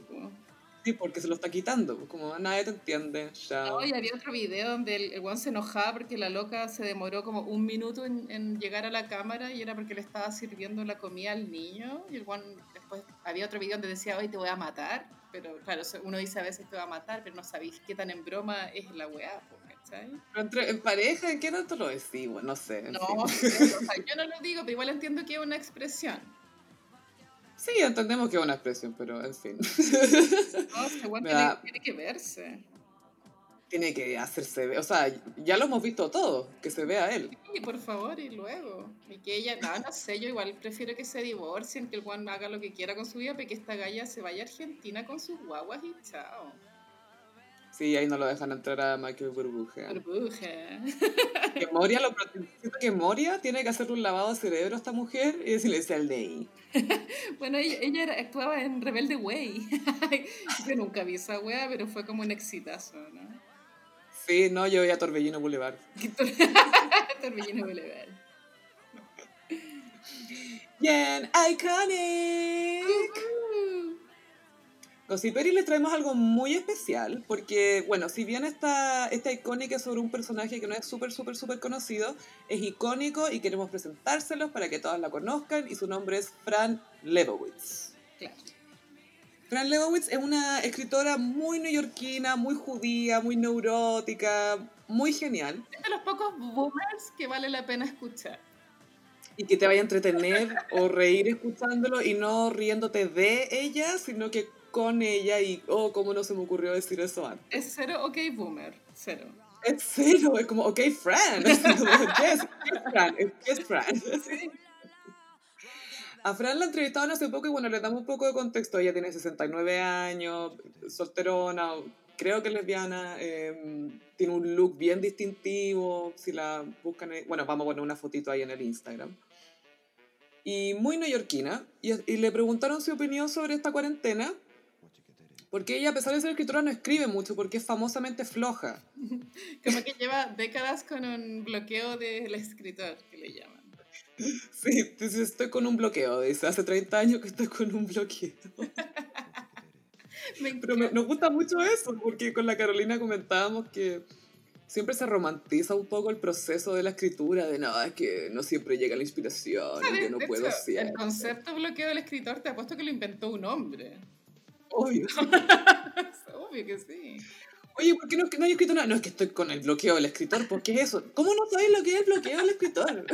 Sí, porque se lo está quitando, pues, como nadie te entiende. No, y había otro video donde el, el se enojaba porque la loca se demoró como un minuto en, en, llegar a la cámara y era porque le estaba sirviendo la comida al niño. Y el one después había otro video donde decía, hoy te voy a matar. Pero claro, uno dice a veces te va a matar, pero no sabéis qué tan en broma es la weá, ¿cachai? Entre, en pareja, ¿en qué tanto lo decimos? No sé. No, o sea, yo no lo digo, pero igual entiendo que es una expresión. Sí, entendemos que es una expresión, pero en fin. No, tiene, tiene, que verse. Tiene que hacerse, o sea, ya lo hemos visto todo, que se vea él. Sí, por favor, y luego. Y que ella, no, no sé, yo igual prefiero que se divorcien, que el Juan haga lo que quiera con su vida, pero que esta galla se vaya a Argentina con sus guaguas y chao. Sí, ahí no lo dejan entrar a Michael Burbuja. Burbuja. Que Moria, lo, que Moria tiene que hacerle un lavado de cerebro a esta mujer y decirle al de ahí. bueno, ella, actuaba en Rebelde Way. yo nunca vi esa wea, pero fue como un exitazo, ¿no? Sí, no, yo voy a Torbellino Boulevard. Torbellino Boulevard. Bien, iconic. Gossiperi les traemos algo muy especial porque, bueno, si bien esta, esta icónica es sobre un personaje que no es súper, súper, súper conocido, es icónico y queremos presentárselos para que todas la conozcan y su nombre es Fran Lebowitz. Claro. Fran Lebowitz es una escritora muy neoyorquina, muy judía, muy neurótica, muy genial. Es de los pocos boomers que vale la pena escuchar y que te vaya a entretener o reír escuchándolo y no riéndote de ella, sino que con ella y, oh, cómo no se me ocurrió decir eso antes. Es cero, ok, boomer, cero. Es cero, es como, ok, Fran. Es yes, Fran, es Fran. A Fran la entrevistaron hace poco y bueno, le damos un poco de contexto. Ella tiene 69 años, solterona, creo que lesbiana, eh, tiene un look bien distintivo. Si la buscan, bueno, vamos a poner una fotito ahí en el Instagram. Y muy neoyorquina. Y, y le preguntaron su opinión sobre esta cuarentena. Porque ella, a pesar de ser escritora, no escribe mucho porque es famosamente floja. Como que lleva décadas con un bloqueo del escritor, que le llaman. Sí, entonces estoy con un bloqueo. Dice, hace 30 años que estoy con un bloqueo. Pero nos gusta mucho eso, porque con la Carolina comentábamos que siempre se romantiza un poco el proceso de la escritura, de nada, es que no siempre llega la inspiración, que no puedo hecho, El concepto bloqueo del escritor te apuesto que lo inventó un hombre. Obvio. Obvio que sí. Oye, ¿por qué no, no hay escrito nada? No, es que estoy con el bloqueo del escritor, ¿por qué es eso? ¿Cómo no sabéis lo que es el bloqueo del escritor?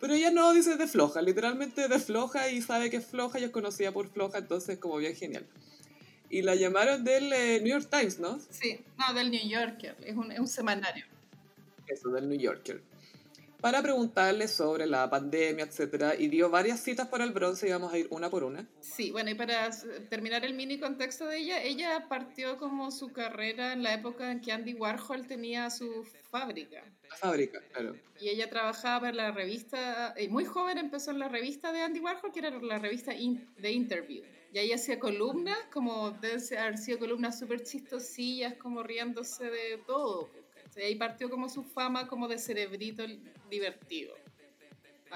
Pero ella no dice de floja, literalmente de floja y sabe que es floja, y es conocida por floja, entonces como bien genial. Y la llamaron del eh, New York Times, ¿no? Sí, no, del New Yorker, es un, es un semanario. Eso, del New Yorker para preguntarle sobre la pandemia, etcétera, y dio varias citas para el bronce y vamos a ir una por una. Sí, bueno, y para terminar el mini contexto de ella, ella partió como su carrera en la época en que Andy Warhol tenía su fábrica. fábrica, claro. Y ella trabajaba en la revista, y muy joven empezó en la revista de Andy Warhol, que era la revista de Interview. Y ahí hacía columnas, como debe haber sido columnas súper chistosillas, como riéndose de todo y ahí partió como su fama como de cerebrito divertido.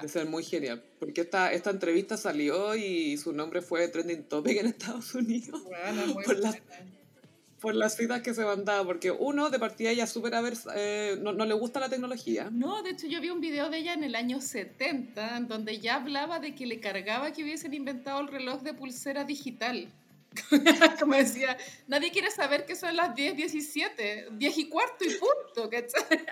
De ser muy genial, porque esta, esta entrevista salió y su nombre fue trending topic en Estados Unidos. Bueno, muy por, las, por las citas que se mandaba, porque uno de partida ella súper eh, no, no, le gusta la tecnología. No, de hecho yo vi un video de ella en el año 70, donde ya hablaba de que le cargaba que hubiesen inventado el reloj de pulsera digital. Como decía, nadie quiere saber que son las 10, 17, 10 y cuarto y punto, ¿cachai?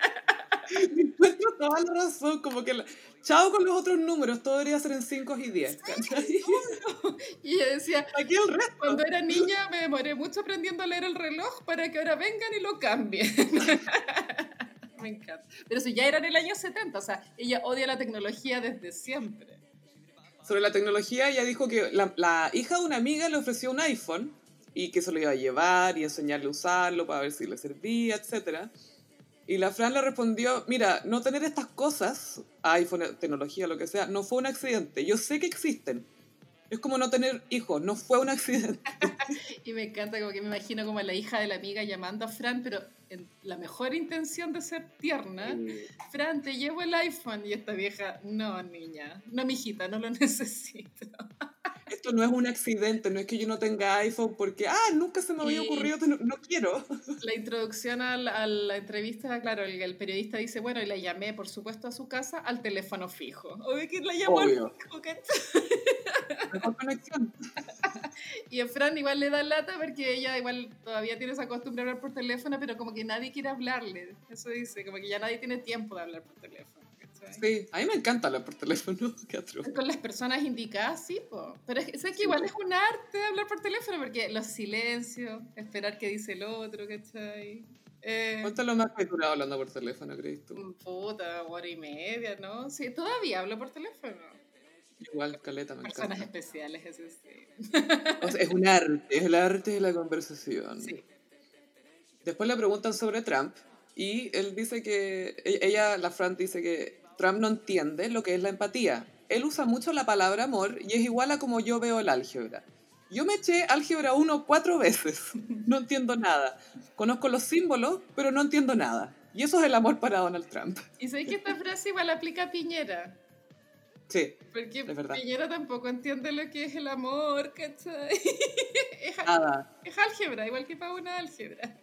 Encuentro toda la razón, como que chao con los otros números, todo debería ser en 5 y 10. y yo decía, Aquí el resto. cuando era niña me demoré mucho aprendiendo a leer el reloj para que ahora vengan y lo cambien. me encanta. Pero si ya era en el año 70, o sea, ella odia la tecnología desde siempre sobre la tecnología, ella dijo que la, hija de una amiga le ofreció un iPhone y que se lo iba a llevar y enseñarle a usarlo para ver si le servía, etc. Y la Fran le respondió, mira, no tener estas cosas, iPhone, tecnología, lo que sea, no fue un accidente. Yo sé que existen, es como no tener hijos, no fue un accidente. y me encanta, como que me imagino como la hija de la amiga llamando a Fran, pero en la mejor intención de ser tierna. Fran, te llevo el iPhone. Y esta vieja, no, niña, no, mijita, no lo necesito. Esto no es un accidente, no es que yo no tenga iPhone porque, ah, nunca se me había ocurrido, no, quiero. La introducción a la, entrevista, claro, el, periodista dice, bueno, y la llamé, por supuesto, a su casa al teléfono fijo. Obvio que la llamó Obvio. Mejor conexión. y a Fran igual le da lata porque ella igual todavía tiene esa costumbre de hablar por teléfono, pero como que nadie quiere hablarle. Eso dice, como que ya nadie tiene tiempo de hablar por teléfono. Sí, a mí me encanta hablar por teléfono. Con las personas indicadas, sí, pero es, que igual es un arte hablar por teléfono, porque los silencios, esperar que dice el otro, ¿cachai? Eh, ¿Cuánto es lo más que hablando por teléfono, crees tú? Puta, hora y media, ¿no? Sí, todavía hablo por teléfono. Igual, caleta, me Personas especiales, eso sí. es un arte, es el arte de la conversación. Sí. Después le preguntan sobre Trump y él dice que, e, ella, la Fran, dice que Trump no entiende lo que es la empatía. Él usa mucho la palabra amor y es igual a como yo veo el álgebra. Yo me eché álgebra 1 cuatro veces. No entiendo nada. Conozco los símbolos, pero no entiendo nada. Y eso es el amor para Donald Trump. Y sé que esta frase igual aplica a Piñera. Sí. Porque Piñera tampoco entiende lo que es el amor, ¿cachai? Es, nada. es álgebra, igual que para una álgebra.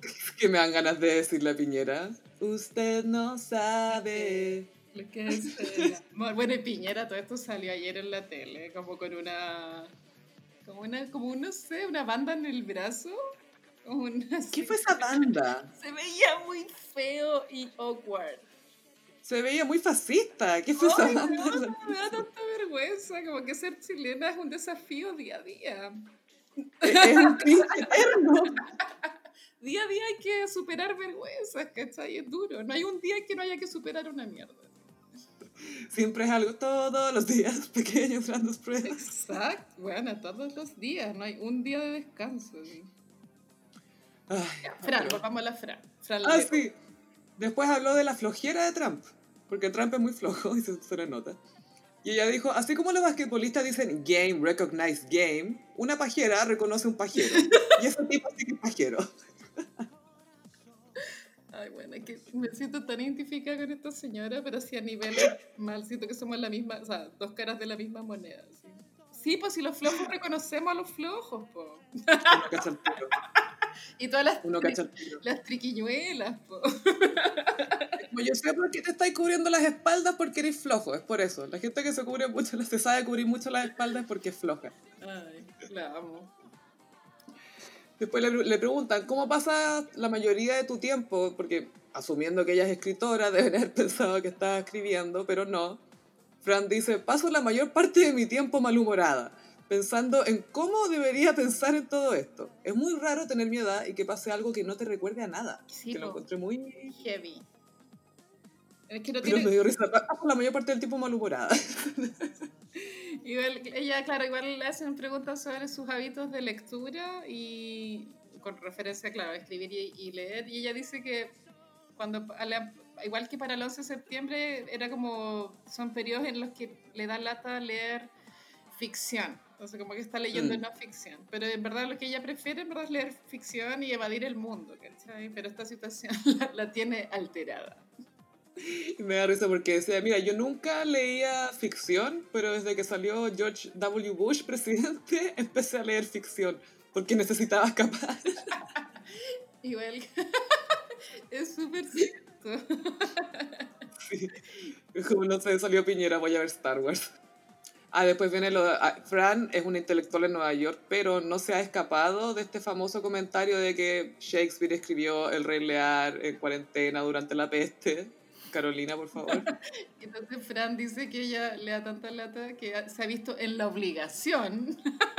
que me dan ganas de decirle a Piñera. Usted no sabe. Lo que es el amor. Bueno, y Piñera, todo esto salió ayer en la tele, como con una. Como una, como no sé, una banda en el brazo. ¿Qué fue esa banda? Se veía muy feo y awkward. Se veía muy fascista. ¿Qué fue esa? No, me da tanta vergüenza. Como que ser chilena es un desafío día a día. Es un eterno día a día hay que superar vergüenzas, ¿cachai? Es duro. No hay un día que no haya que superar una mierda. Siempre es algo todos los días, pequeños, grandes pruebas. Exacto, bueno, todos los días, no hay un día de descanso. Fran, volvamos a la Fran. ah, sí. Después habló de la flojera de Trump, porque Trump es muy flojo y se, se nota. Y ella dijo, así como los basquetbolistas dicen game, recognize game, una pajera reconoce un pajero. y ese tipo sí que es pajero. Ay, bueno, es que me siento tan identificada con esta señora, pero sí a nivel mal, siento que somos la misma, o sea, dos caras de la misma moneda. Sí, pues si los flojos reconocemos a los flojos, po. Y todas las, Uno las triquiñuelas, po. Como yo sé por qué te estáis cubriendo las espaldas porque eres flojo, es por eso. La gente que se cubre mucho, se sabe cubrir mucho las espaldas porque es floja. Ay, la amo. Después le, preguntan, ¿cómo pasa la mayoría de tu tiempo? Porque asumiendo que ella es escritora, deben haber pensado que estaba escribiendo, pero no. Fran dice, paso la mayor parte de mi tiempo malhumorada, pensando en cómo debería pensar en todo esto. Es muy raro tener mi edad y que pase algo que no te recuerde a nada. que lo encontré muy... Heavy. Es que no tiene... Pero me dio risa, paso la mayor parte del tiempo malhumorada. igual, ella, claro, igual le hacen preguntas sobre sus hábitos de lectura y con referencia, claro, a escribir y, leer. Y ella dice que cuando, igual que para el 11 de septiembre, era como, son periodos en los que le da lata leer ficción. Entonces, como que está leyendo mm. no ficción. Pero en verdad lo que ella prefiere, en verdad, es leer ficción y evadir el mundo, ¿cachai? Pero esta situación la tiene alterada. Me da risa porque decía, mira, yo nunca leía ficción, pero desde que salió George W. Bush presidente, empecé a leer ficción, porque necesitaba escapar. Igual, es súper cierto. Sí. Como no sé, salió Piñera, voy a ver Star Wars. Ah, después viene lo de... Ah, Fran es un intelectual en Nueva York, pero no se ha escapado de este famoso comentario de que Shakespeare escribió El Rey Lear en cuarentena durante la peste. Carolina, por favor. Entonces Fran dice que ella le da tanta lata que se ha visto en la obligación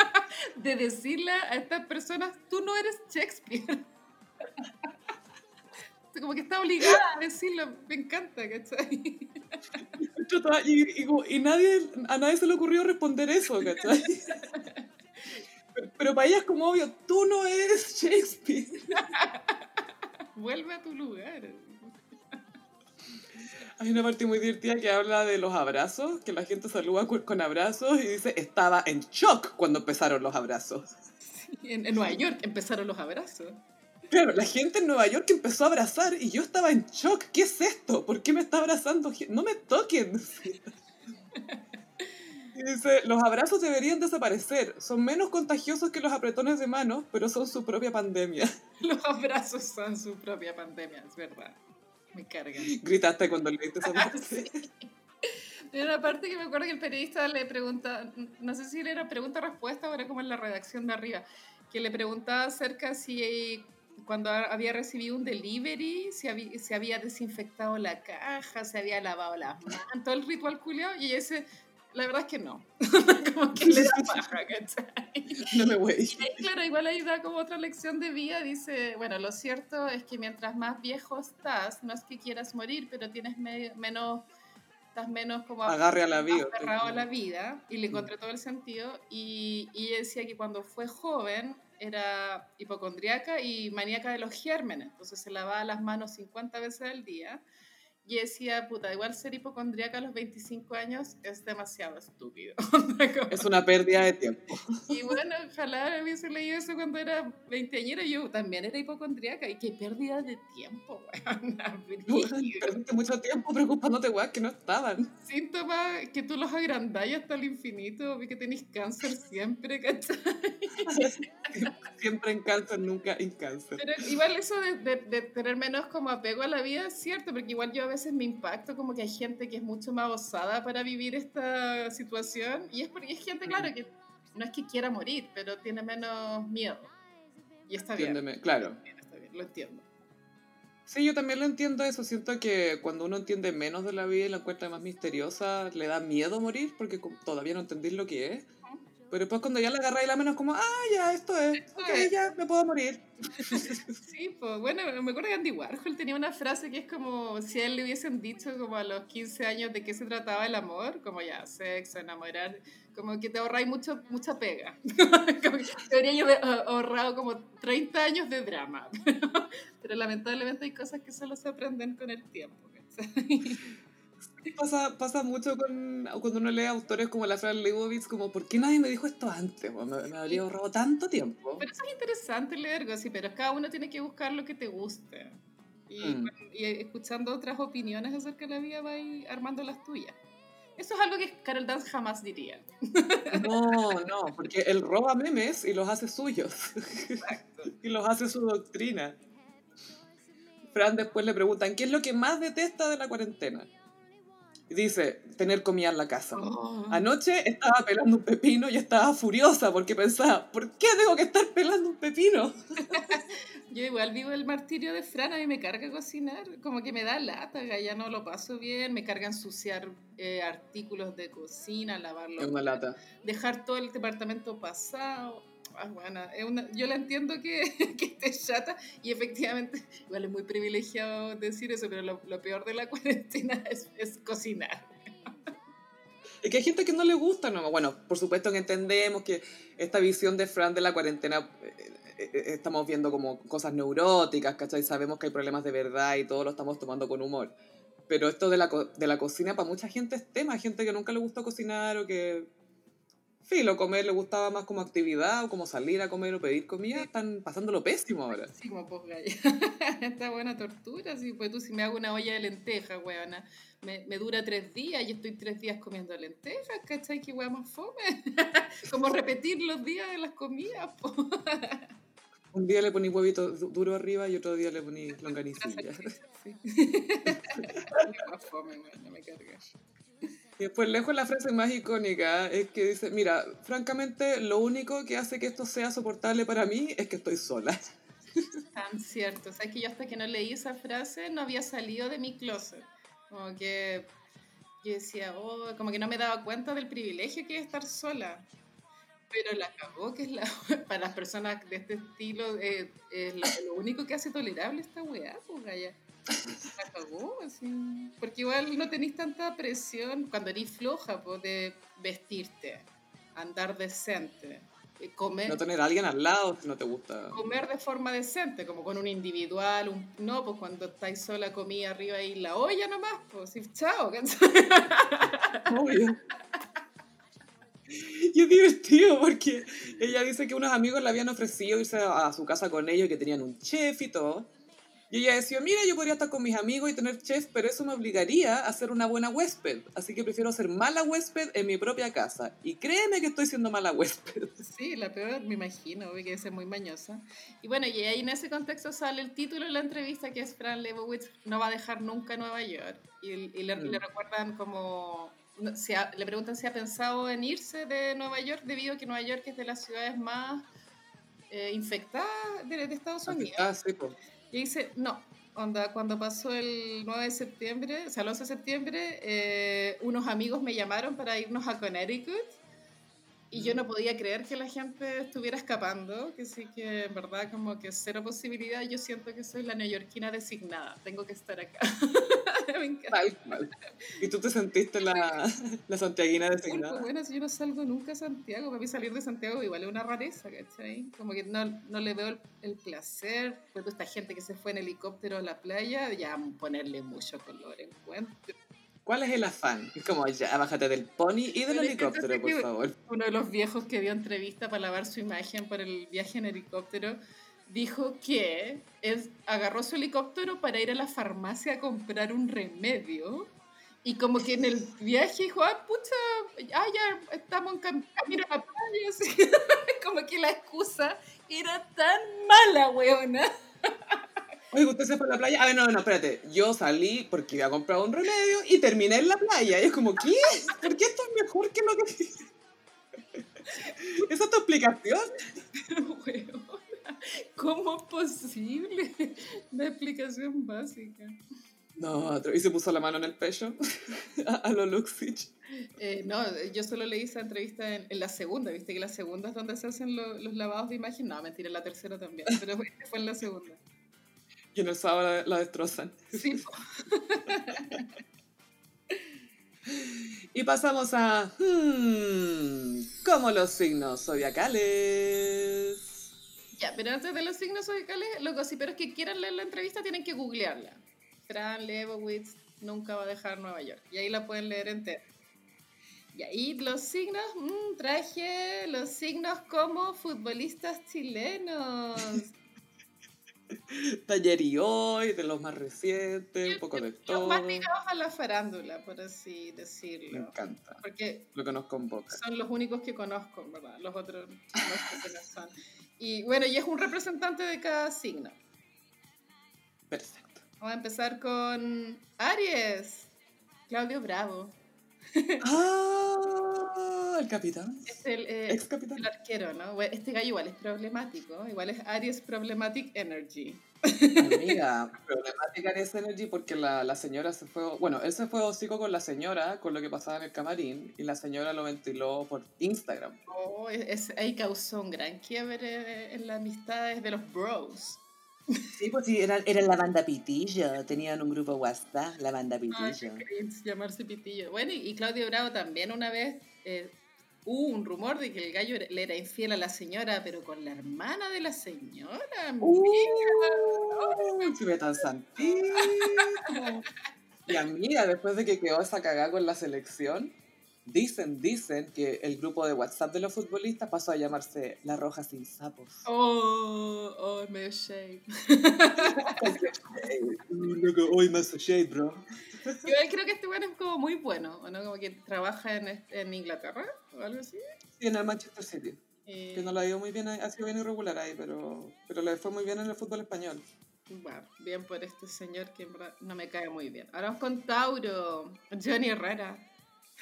de decirle a estas personas, tú no eres Shakespeare. Como que está obligada a decirlo, me encanta, ¿cachai? Y, nadie, a nadie se le ocurrió responder eso, ¿cachai? Pero, para ella es como obvio, tú no eres Shakespeare. Vuelve a tu lugar. Hay una parte muy divertida que habla de los abrazos, que la gente saluda con abrazos y dice, estaba en shock cuando empezaron los abrazos. en, Nueva York empezaron los abrazos. Claro, la gente en Nueva York empezó a abrazar y yo estaba en shock. ¿Qué es esto? ¿Por qué me está abrazando? No me toquen. dice, los abrazos deberían desaparecer. Son menos contagiosos que los apretones de manos, pero son su propia pandemia. Los abrazos son su propia pandemia, es verdad. Me cargan. Gritaste cuando leíste esa parte. De una parte que me acuerdo que el periodista le pregunta, no sé si era pregunta-respuesta o era como en la redacción de arriba, que le preguntaba acerca si cuando había recibido un delivery, se había, se había desinfectado la caja, se había lavado las manos, todo el ritual culiao, y ese, la verdad es que no. como que le da paja, ¿cachai? No me voy. claro, igual ahí da como otra lección de vida, dice, bueno, lo cierto es que mientras más viejo estás, no es que quieras morir, pero tienes menos estás menos como agarre a la vida aferrado a la vida y le encontré todo el sentido y, y decía que cuando fue joven era hipocondriaca y maníaca de los gérmenes, entonces se lavaba las manos 50 veces al día y decía, puta, igual ser hipocondríaca a los 25 años es demasiado estúpido. es una pérdida de tiempo. Y bueno, ojalá hubiese leído eso cuando era veinteañera. Yo también era hipocondríaca. Y qué pérdida de tiempo, weón. Perdiste mucho tiempo preocupándote, weón, que no estaban. Síntomas que tú los agrandáis hasta el infinito, que tenéis cáncer siempre, ¿cachai? siempre en cáncer, nunca en cáncer. Pero igual eso de, de, tener menos como apego a la vida es cierto, porque igual yo veces me impacto como que hay gente que es mucho más osada para vivir esta situación y es porque es gente, claro, que no es que quiera morir, pero tiene menos miedo. Y está bien. Claro. Está bien, lo entiendo. Sí, yo también lo entiendo eso. Siento que cuando uno entiende menos de la vida y la encuentra más misteriosa, le da miedo morir porque todavía no entendís lo que es. Pero después cuando ya la agarra y la menos como, ah, ya, esto es, ok, ya, me puedo morir. Sí, pues bueno, me acuerdo que Andy Warhol tenía una frase que es como si a él le hubiesen dicho como a los 15 años de qué se trataba el amor, como ya, sexo, enamorar, como que te ahorráis mucho, mucha pega. como que debería yo haber ahorrado como 30 años de drama. Pero lamentablemente hay cosas que solo se aprenden con el tiempo. Pasa, pasa mucho con, cuando uno lee autores como la Fran Lebowitz, como, ¿por qué nadie me dijo esto antes? Me, habría ahorrado tanto tiempo. Pero eso es interesante leer, sí, pero cada uno tiene que buscar lo que te guste. Y, mm. y escuchando otras opiniones acerca de la vida, va armando las tuyas. Eso es algo que Carol Dance jamás diría. No, no, porque él roba memes y los hace suyos. Exacto. y los hace su doctrina. Fran después le preguntan, ¿qué es lo que más detesta de la cuarentena? Dice, tener comida en la casa. Oh. Anoche estaba pelando un pepino y estaba furiosa porque pensaba, ¿por qué tengo que estar pelando un pepino? Yo igual vivo el martirio de Fran, a mí me carga cocinar, como que me da lata, ya no lo paso bien, me carga ensuciar eh, artículos de cocina, lavarlo. Es una lata. Dejar todo el departamento pasado Ah, bueno, yo la entiendo que, que esté chata y efectivamente, igual es muy privilegiado decir eso, pero lo, lo peor de la cuarentena es, es cocinar. Es que hay gente que no le gusta, ¿no? Bueno, por supuesto que entendemos que esta visión de Fran de la cuarentena eh, eh, eh, estamos viendo como cosas neuróticas, ¿cachai? Sabemos que hay problemas de verdad y todo lo estamos tomando con humor. Pero esto de la, de la cocina para mucha gente es tema, gente que nunca le gusta cocinar o que lo comer le gustaba más como actividad o como salir a comer o pedir comida, están pasándolo pésimo ahora. Sí, como pues Esta buena tortura, sí, pues tú si me hago una olla de lentejas, weona, me, me, dura tres días y estoy tres días comiendo lentejas, ¿cachai? Qué weá más fome. como repetir los días de las comidas, po. Un día le poní huevito duro arriba y otro día le poní longanicilla. Sí. más fome, me cargas. Y después, lejos la frase más icónica es que dice, mira, francamente, lo único que hace que esto sea soportable para mí es que estoy sola. Tan cierto. O sea, que yo hasta que no leí esa frase no había salido de mi closet. Como que yo decía, oh, como que no me daba cuenta del privilegio que es estar sola. Pero la acabó, que es la, para las personas de este estilo, eh, es lo, único que hace tolerable esta weá, pues, allá. La cagó, así. Porque igual no tenéis tanta presión cuando eres floja pues, de vestirte, andar decente, eh, comer. No tener a alguien al lado si no te gusta. Comer de forma decente, como con un individual, un, no, pues cuando estáis sola comida arriba y la olla nomás, pues sí, chao. Obvio. Y es divertido porque ella dice que unos amigos le habían ofrecido irse a su casa con ellos, que tenían un chef y todo. Y ella decía, mira, yo podría estar con mis amigos y tener chef, pero eso me obligaría a ser una buena huésped. Así que prefiero ser mala huésped en mi propia casa. Y créeme que estoy siendo mala huésped. Sí, la peor, me imagino, que es muy mañosa. Y bueno, y ahí en ese contexto sale el título de la entrevista, que es Fran Lebowitz no va a dejar nunca Nueva York. Y, le, le, mm. recuerdan como... le preguntan si ha pensado en irse de Nueva York debido a que Nueva York es de las ciudades más eh, infectadas de, Estados Unidos. Ah, sí, pues. Y dice, no, onda, cuando pasó el 9 de septiembre, o sea, el 11 de septiembre, eh, unos amigos me llamaron para irnos a Connecticut y yo no podía creer que la gente estuviera escapando, que sí que en verdad como que cero posibilidad, yo siento que soy la neoyorquina designada, tengo que estar acá. ¿Y tú te sentiste la, la santiaguina designada? bueno, si yo no salgo nunca a Santiago, para mí salir de Santiago igual es una rareza, ¿cachai? Como que no, no le veo el, placer, pues esta gente que se fue en helicóptero a la playa, ya ponerle mucho color en cuenta. ¿Cuál es el afán? Es como, ya, bájate del pony y del helicóptero, por favor. Uno de los viejos que dio entrevista para lavar su imagen por el viaje en helicóptero dijo que es, agarró su helicóptero para ir a la farmacia a comprar un remedio. Y como que en el viaje dijo, ah, pucha, ah, ya estamos en camino a la playa. Así. como que la excusa era tan mala, weona. Oye, ¿usted se fue a la playa? A ver, no, no, espérate. Yo salí porque iba a comprar un remedio y terminé en la playa. Y es como, ¿qué? ¿Por qué esto es mejor que lo que... ¿Esa es tu explicación? ¿Cómo es posible? Una explicación básica. No, y se puso la mano en el pecho a, lo Luxich. Eh, no, yo solo leí esa entrevista en, la segunda, viste que la segunda es donde se hacen los lavados de imagen. No, mentira, en la tercera también, pero fue en la segunda. Y en el sábado la, destrozan. Sí. y pasamos a... Hmm, como los signos zodiacales. Ya, pero antes de los signos zodiacales, los gossiperos que quieran leer la entrevista tienen que googlearla. Fran Lebowitz nunca va a dejar Nueva York. Y ahí la pueden leer entera. Y ahí los signos, mmm, traje los signos como futbolistas chilenos. Taller y hoy, de los más recientes, un poco de todo. Los más ligados a la farándula, por así decirlo. Me encanta. Porque lo que nos convoca. Son los únicos que conozco, ¿verdad? Los otros no sé quiénes son. Y bueno, y es un representante de cada signo. Perfecto. Vamos a empezar con Aries. Claudio Bravo. ¡Ah! El capitán. Es el, eh, Ex capitán. el arquero, ¿no? Este gallo igual es problemático. Igual es Aries Problematic Energy. Amiga, Problematic Aries Energy porque la, la, señora se fue. Bueno, él se fue hocico con la señora, con lo que pasaba en el camarín, y la señora lo ventiló por Instagram. Oh, es, ahí causó un gran quiebre en las amistades de los bros. Sí, pues sí, eran, la banda Pitillo, tenían un grupo WhatsApp, la banda Pitillo. Ay, llamarse Pitillo. Bueno, y, Claudio Bravo también una vez eh, hubo un rumor de que el gallo le era infiel a la señora, pero con la hermana de la señora. Uh, ve tan santito. y amiga, después de que quedó esa cagada con la selección, Dicen, dicen que el grupo de WhatsApp de los futbolistas pasó a llamarse La Roja Sin Sapos. Oh, oh, medio shade. Hoy me hace shade, bro. Yo creo que este bueno es como muy bueno, ¿no? Como que trabaja en, en Inglaterra o algo así. Sí, en el Manchester City. Que no lo ha ido muy bien, ha sido bien irregular ahí, pero, pero le fue muy bien en el fútbol español. Bueno, bien por este señor que no me cae muy bien. Ahora vamos con Tauro, Johnny Herrera.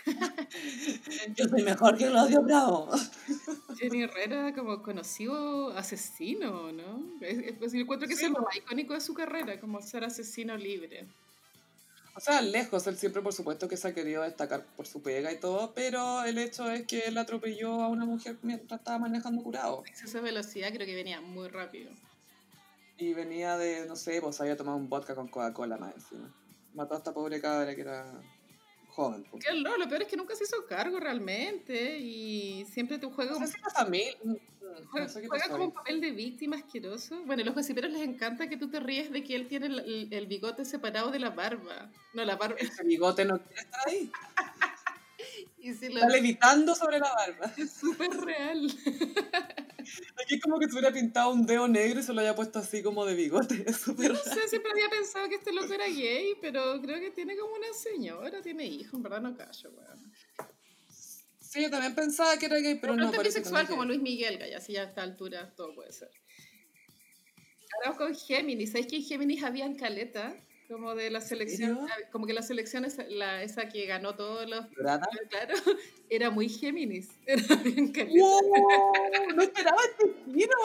Yo soy mejor que Claudio Bravo. Jenny Herrera como conocido asesino, ¿no? Es, pues, encuentro que es el más icónico de su carrera, como ser asesino libre. O sea, lejos, él siempre por supuesto que se ha querido destacar por su pega y todo, pero el hecho es que él atropelló a una mujer mientras estaba manejando curado. Esa velocidad creo que venía muy rápido. Y venía de, no sé, pues había tomado un vodka con Coca-Cola más encima. Mató a esta pobre cabra que era joven. No, lo peor es que nunca se hizo cargo realmente y siempre tu juego... No sé si. Juega, como un papel de víctima asqueroso. Bueno, a los gossiperos les encanta que tú te ríes de que él tiene el, bigote separado de la barba. No, la barba. Ese bigote no quiere estar ahí. y Está levitando sobre la barba. Es súper real. Aquí es como que se hubiera pintado un dedo negro y se lo haya puesto así como de bigote. Es no sé, siempre había pensado que este loco era gay, pero creo que tiene como una señora, tiene hijos, en verdad no callo, weón. Sí, yo también pensaba que era gay, pero, no, no parece bisexual como Luis Miguel, que ya así a esta altura todo puede ser. Ahora con Géminis, ¿sabes que en Géminis habían caleta? Como de la selección, como que la selección esa, la, esa que ganó todos los... Claro, era muy Géminis. Era bien ¡Wow! ¡No esperaba este giro!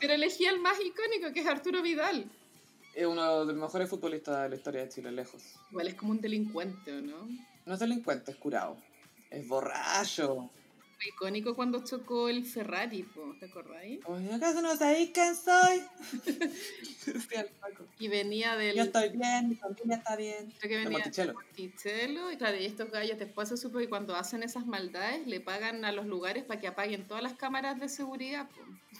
Pero elegí al más icónico, que es Arturo Vidal. Es uno de los mejores futbolistas de la historia de Chile, lejos. Igual es como un delincuente, ¿o no? No es delincuente, es curado. Es borracho icónico cuando chocó el Ferrari, ¿te acordáis? Oye, ¿acaso no sabéis quién soy? y venía del... Yo estoy bien, mi familia está bien. Creo que venía de Monticello. Y claro, y estos gallos después se supo que cuando hacen esas maldades le pagan a los lugares para que apaguen todas las cámaras de seguridad,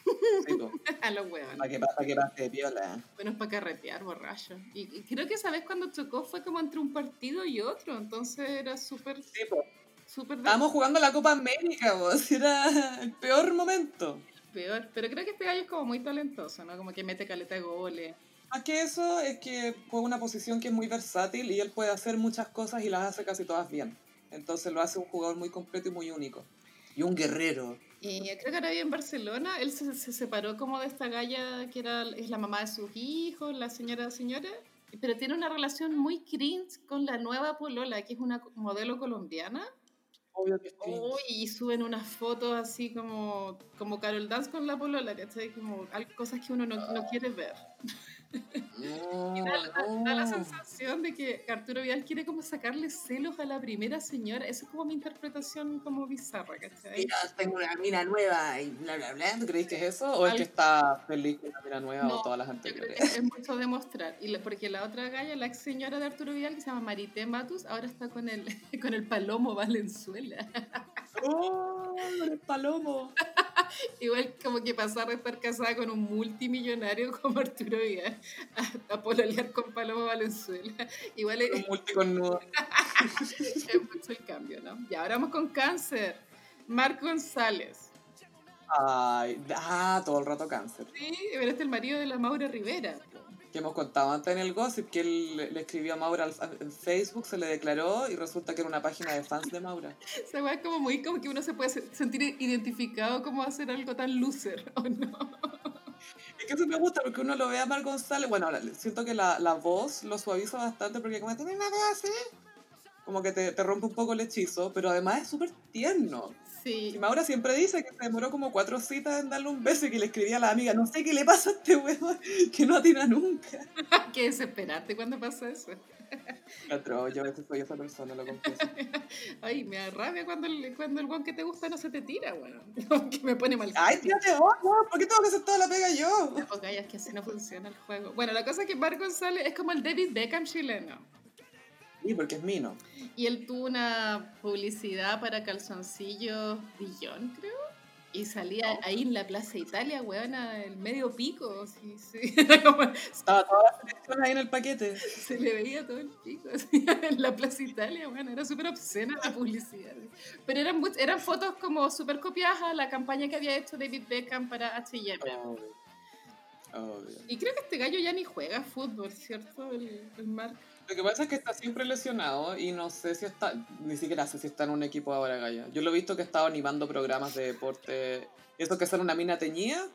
a los huevos. Para que, para que pase piola. Bueno, es para carretear, borracho. Y, creo que esa vez cuando chocó fue como entre un partido y otro, entonces era súper... Sí, Estábamos jugando la Copa América, vos. Era el peor momento. peor. Pero creo que este gallo es como muy talentoso, ¿no? Como que mete caleta de goles. Más que eso, es que juega una posición que es muy versátil y él puede hacer muchas cosas y las hace casi todas bien. Entonces lo hace un jugador muy completo y muy único. Y un guerrero. Y creo que ahora vive en Barcelona. Él se, separó como de esta galla que era, es la mamá de sus hijos, la señora señora. Pero tiene una relación muy cringe con la nueva Polola, que es una modelo colombiana Obvio que y suben unas fotos así como, como Carol Dance con la polola, ¿cachai? Como cosas que uno no, no quiere ver. Y da, la sensación de que Arturo Vidal quiere como sacarle celos a la primera señora. Esa es como mi interpretación como bizarra, ¿cachai? Mira, tengo una mina nueva y bla, bla, bla. ¿Tú crees que es eso? ¿O es que está feliz con la mina nueva o todas las anteriores? es mucho demostrar. Y porque la otra galla, la ex señora de Arturo Vidal, que se llama Marité Matus, ahora está con el, con el Palomo Valenzuela. ¡Oh! El Palomo. Igual como que pasar de estar casada con un multimillonario como Arturo Vidal a, pololear con Paloma Valenzuela. Igual es... Un multi con nudo. es mucho el cambio, ¿no? Y ahora vamos con cáncer. Marco González. Ay, ah, todo el rato cáncer. Sí, pero este es el marido de la Maura Rivera que hemos contado antes en el gossip, que él le escribió a Maura en Facebook, se le declaró y resulta que era una página de fans de Maura. Se es como muy como que uno se puede sentir identificado como hacer algo tan loser, ¿o no? Es que eso me gusta porque uno lo ve a Mar González, bueno, siento que la, la voz lo suaviza bastante porque como tiene una voz así, como que te, te rompe un poco el hechizo, pero además es súper tierno. Sí. Y Maura siempre dice que se demoró como cuatro citas en darle un beso y que le escribía a la amiga, no sé qué le pasa a este huevo que no atina nunca. qué desesperante cuando pasa eso. Otro, yo a veces soy esa persona, lo confieso. Ay, me da rabia cuando el, cuando el que te gusta no se te tira, bueno. que me pone mal. Ay, tírate vos, no, ¿por qué tengo que hacer toda la pega yo? No, porque es que así no funciona el juego. Bueno, la cosa es que Marco González es como el David Beckham chileno. Sí, porque es Mino. Y él tuvo una publicidad para calzoncillos Billón, creo. Y salía ahí en la Plaza Italia, weona, el medio pico. Sí, sí. Estaba toda la selección ahí en el paquete. Se le veía todo el pico así, en la Plaza Italia, weona. Era súper obscena la publicidad. Pero eran, eran fotos como súper copiadas a la campaña que había hecho David Beckham para H&M. Y creo que este gallo ya ni juega fútbol, ¿cierto? El, el Mark. Lo que pasa es que está siempre lesionado y no sé si está, ni siquiera sé si está en un equipo ahora, Gaya. Yo lo he visto que estaba animando programas de deporte. Eso que sale una mina teñida,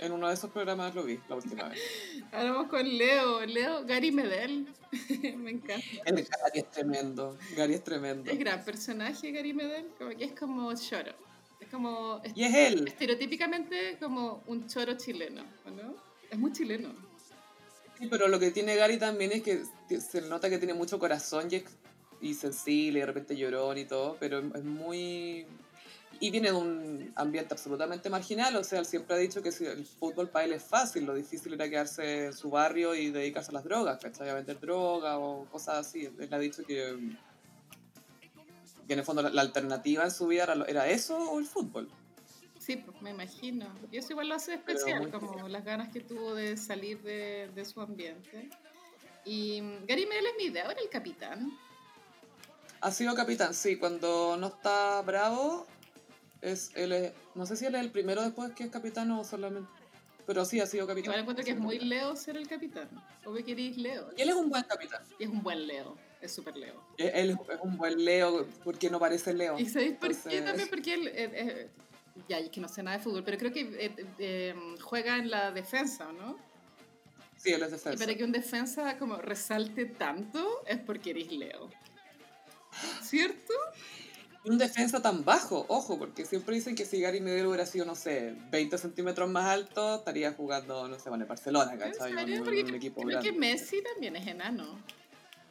en uno de esos programas lo vi la última vez. Ahora vamos con Leo. Leo, Gary Medel. Me encanta. Gary es tremendo. Gary es tremendo. Es gran personaje, Gary Medel. Como que es como choro. Es como. Y es él. Estereotípicamente como un choro chileno, ¿no? Es muy chileno pero lo que tiene Gary también es que se nota que tiene mucho corazón y, sensible, y de repente llorón y todo, pero es muy... Y viene de un ambiente absolutamente marginal, o sea, él siempre ha dicho que el fútbol para él es fácil, lo difícil era quedarse en su barrio y dedicarse a las drogas, ¿cachai? A o cosas así. Él ha dicho que, que en el fondo la, alternativa en su vida era, era eso o el fútbol. Sí, pues me imagino. Y eso igual lo hace especial, como las ganas que tuvo de salir de, de su ambiente. Y mm, Gary Medel es mi idea, ahora el capitán. Ha sido capitán, sí. Cuando no está bravo, Es, él no sé si él es el primero después que es capitán o solamente... Pero sí ha sido capitán. Igual encuentro que es muy Leo ser el capitán. O que queréis Leo. Y él es un buen capitán. Y es un buen Leo. Es súper Leo. Él es un buen Leo porque no parece Leo. ¿Y sabéis por qué también? Porque él... Eh, eh, ya, es que no sé nada de fútbol, pero creo que eh, juega en la defensa, ¿no? Sí, él es defensa. Y para que un defensa como resalte tanto es porque eres Leo. ¿Cierto? Un defensa tan bajo, ojo, porque siempre dicen que si Gary Medel hubiera sido, no sé, 20 centímetros más alto, estaría jugando, no sé, bueno, en Barcelona, ¿cachai? Un, un, equipo creo que Messi también es enano.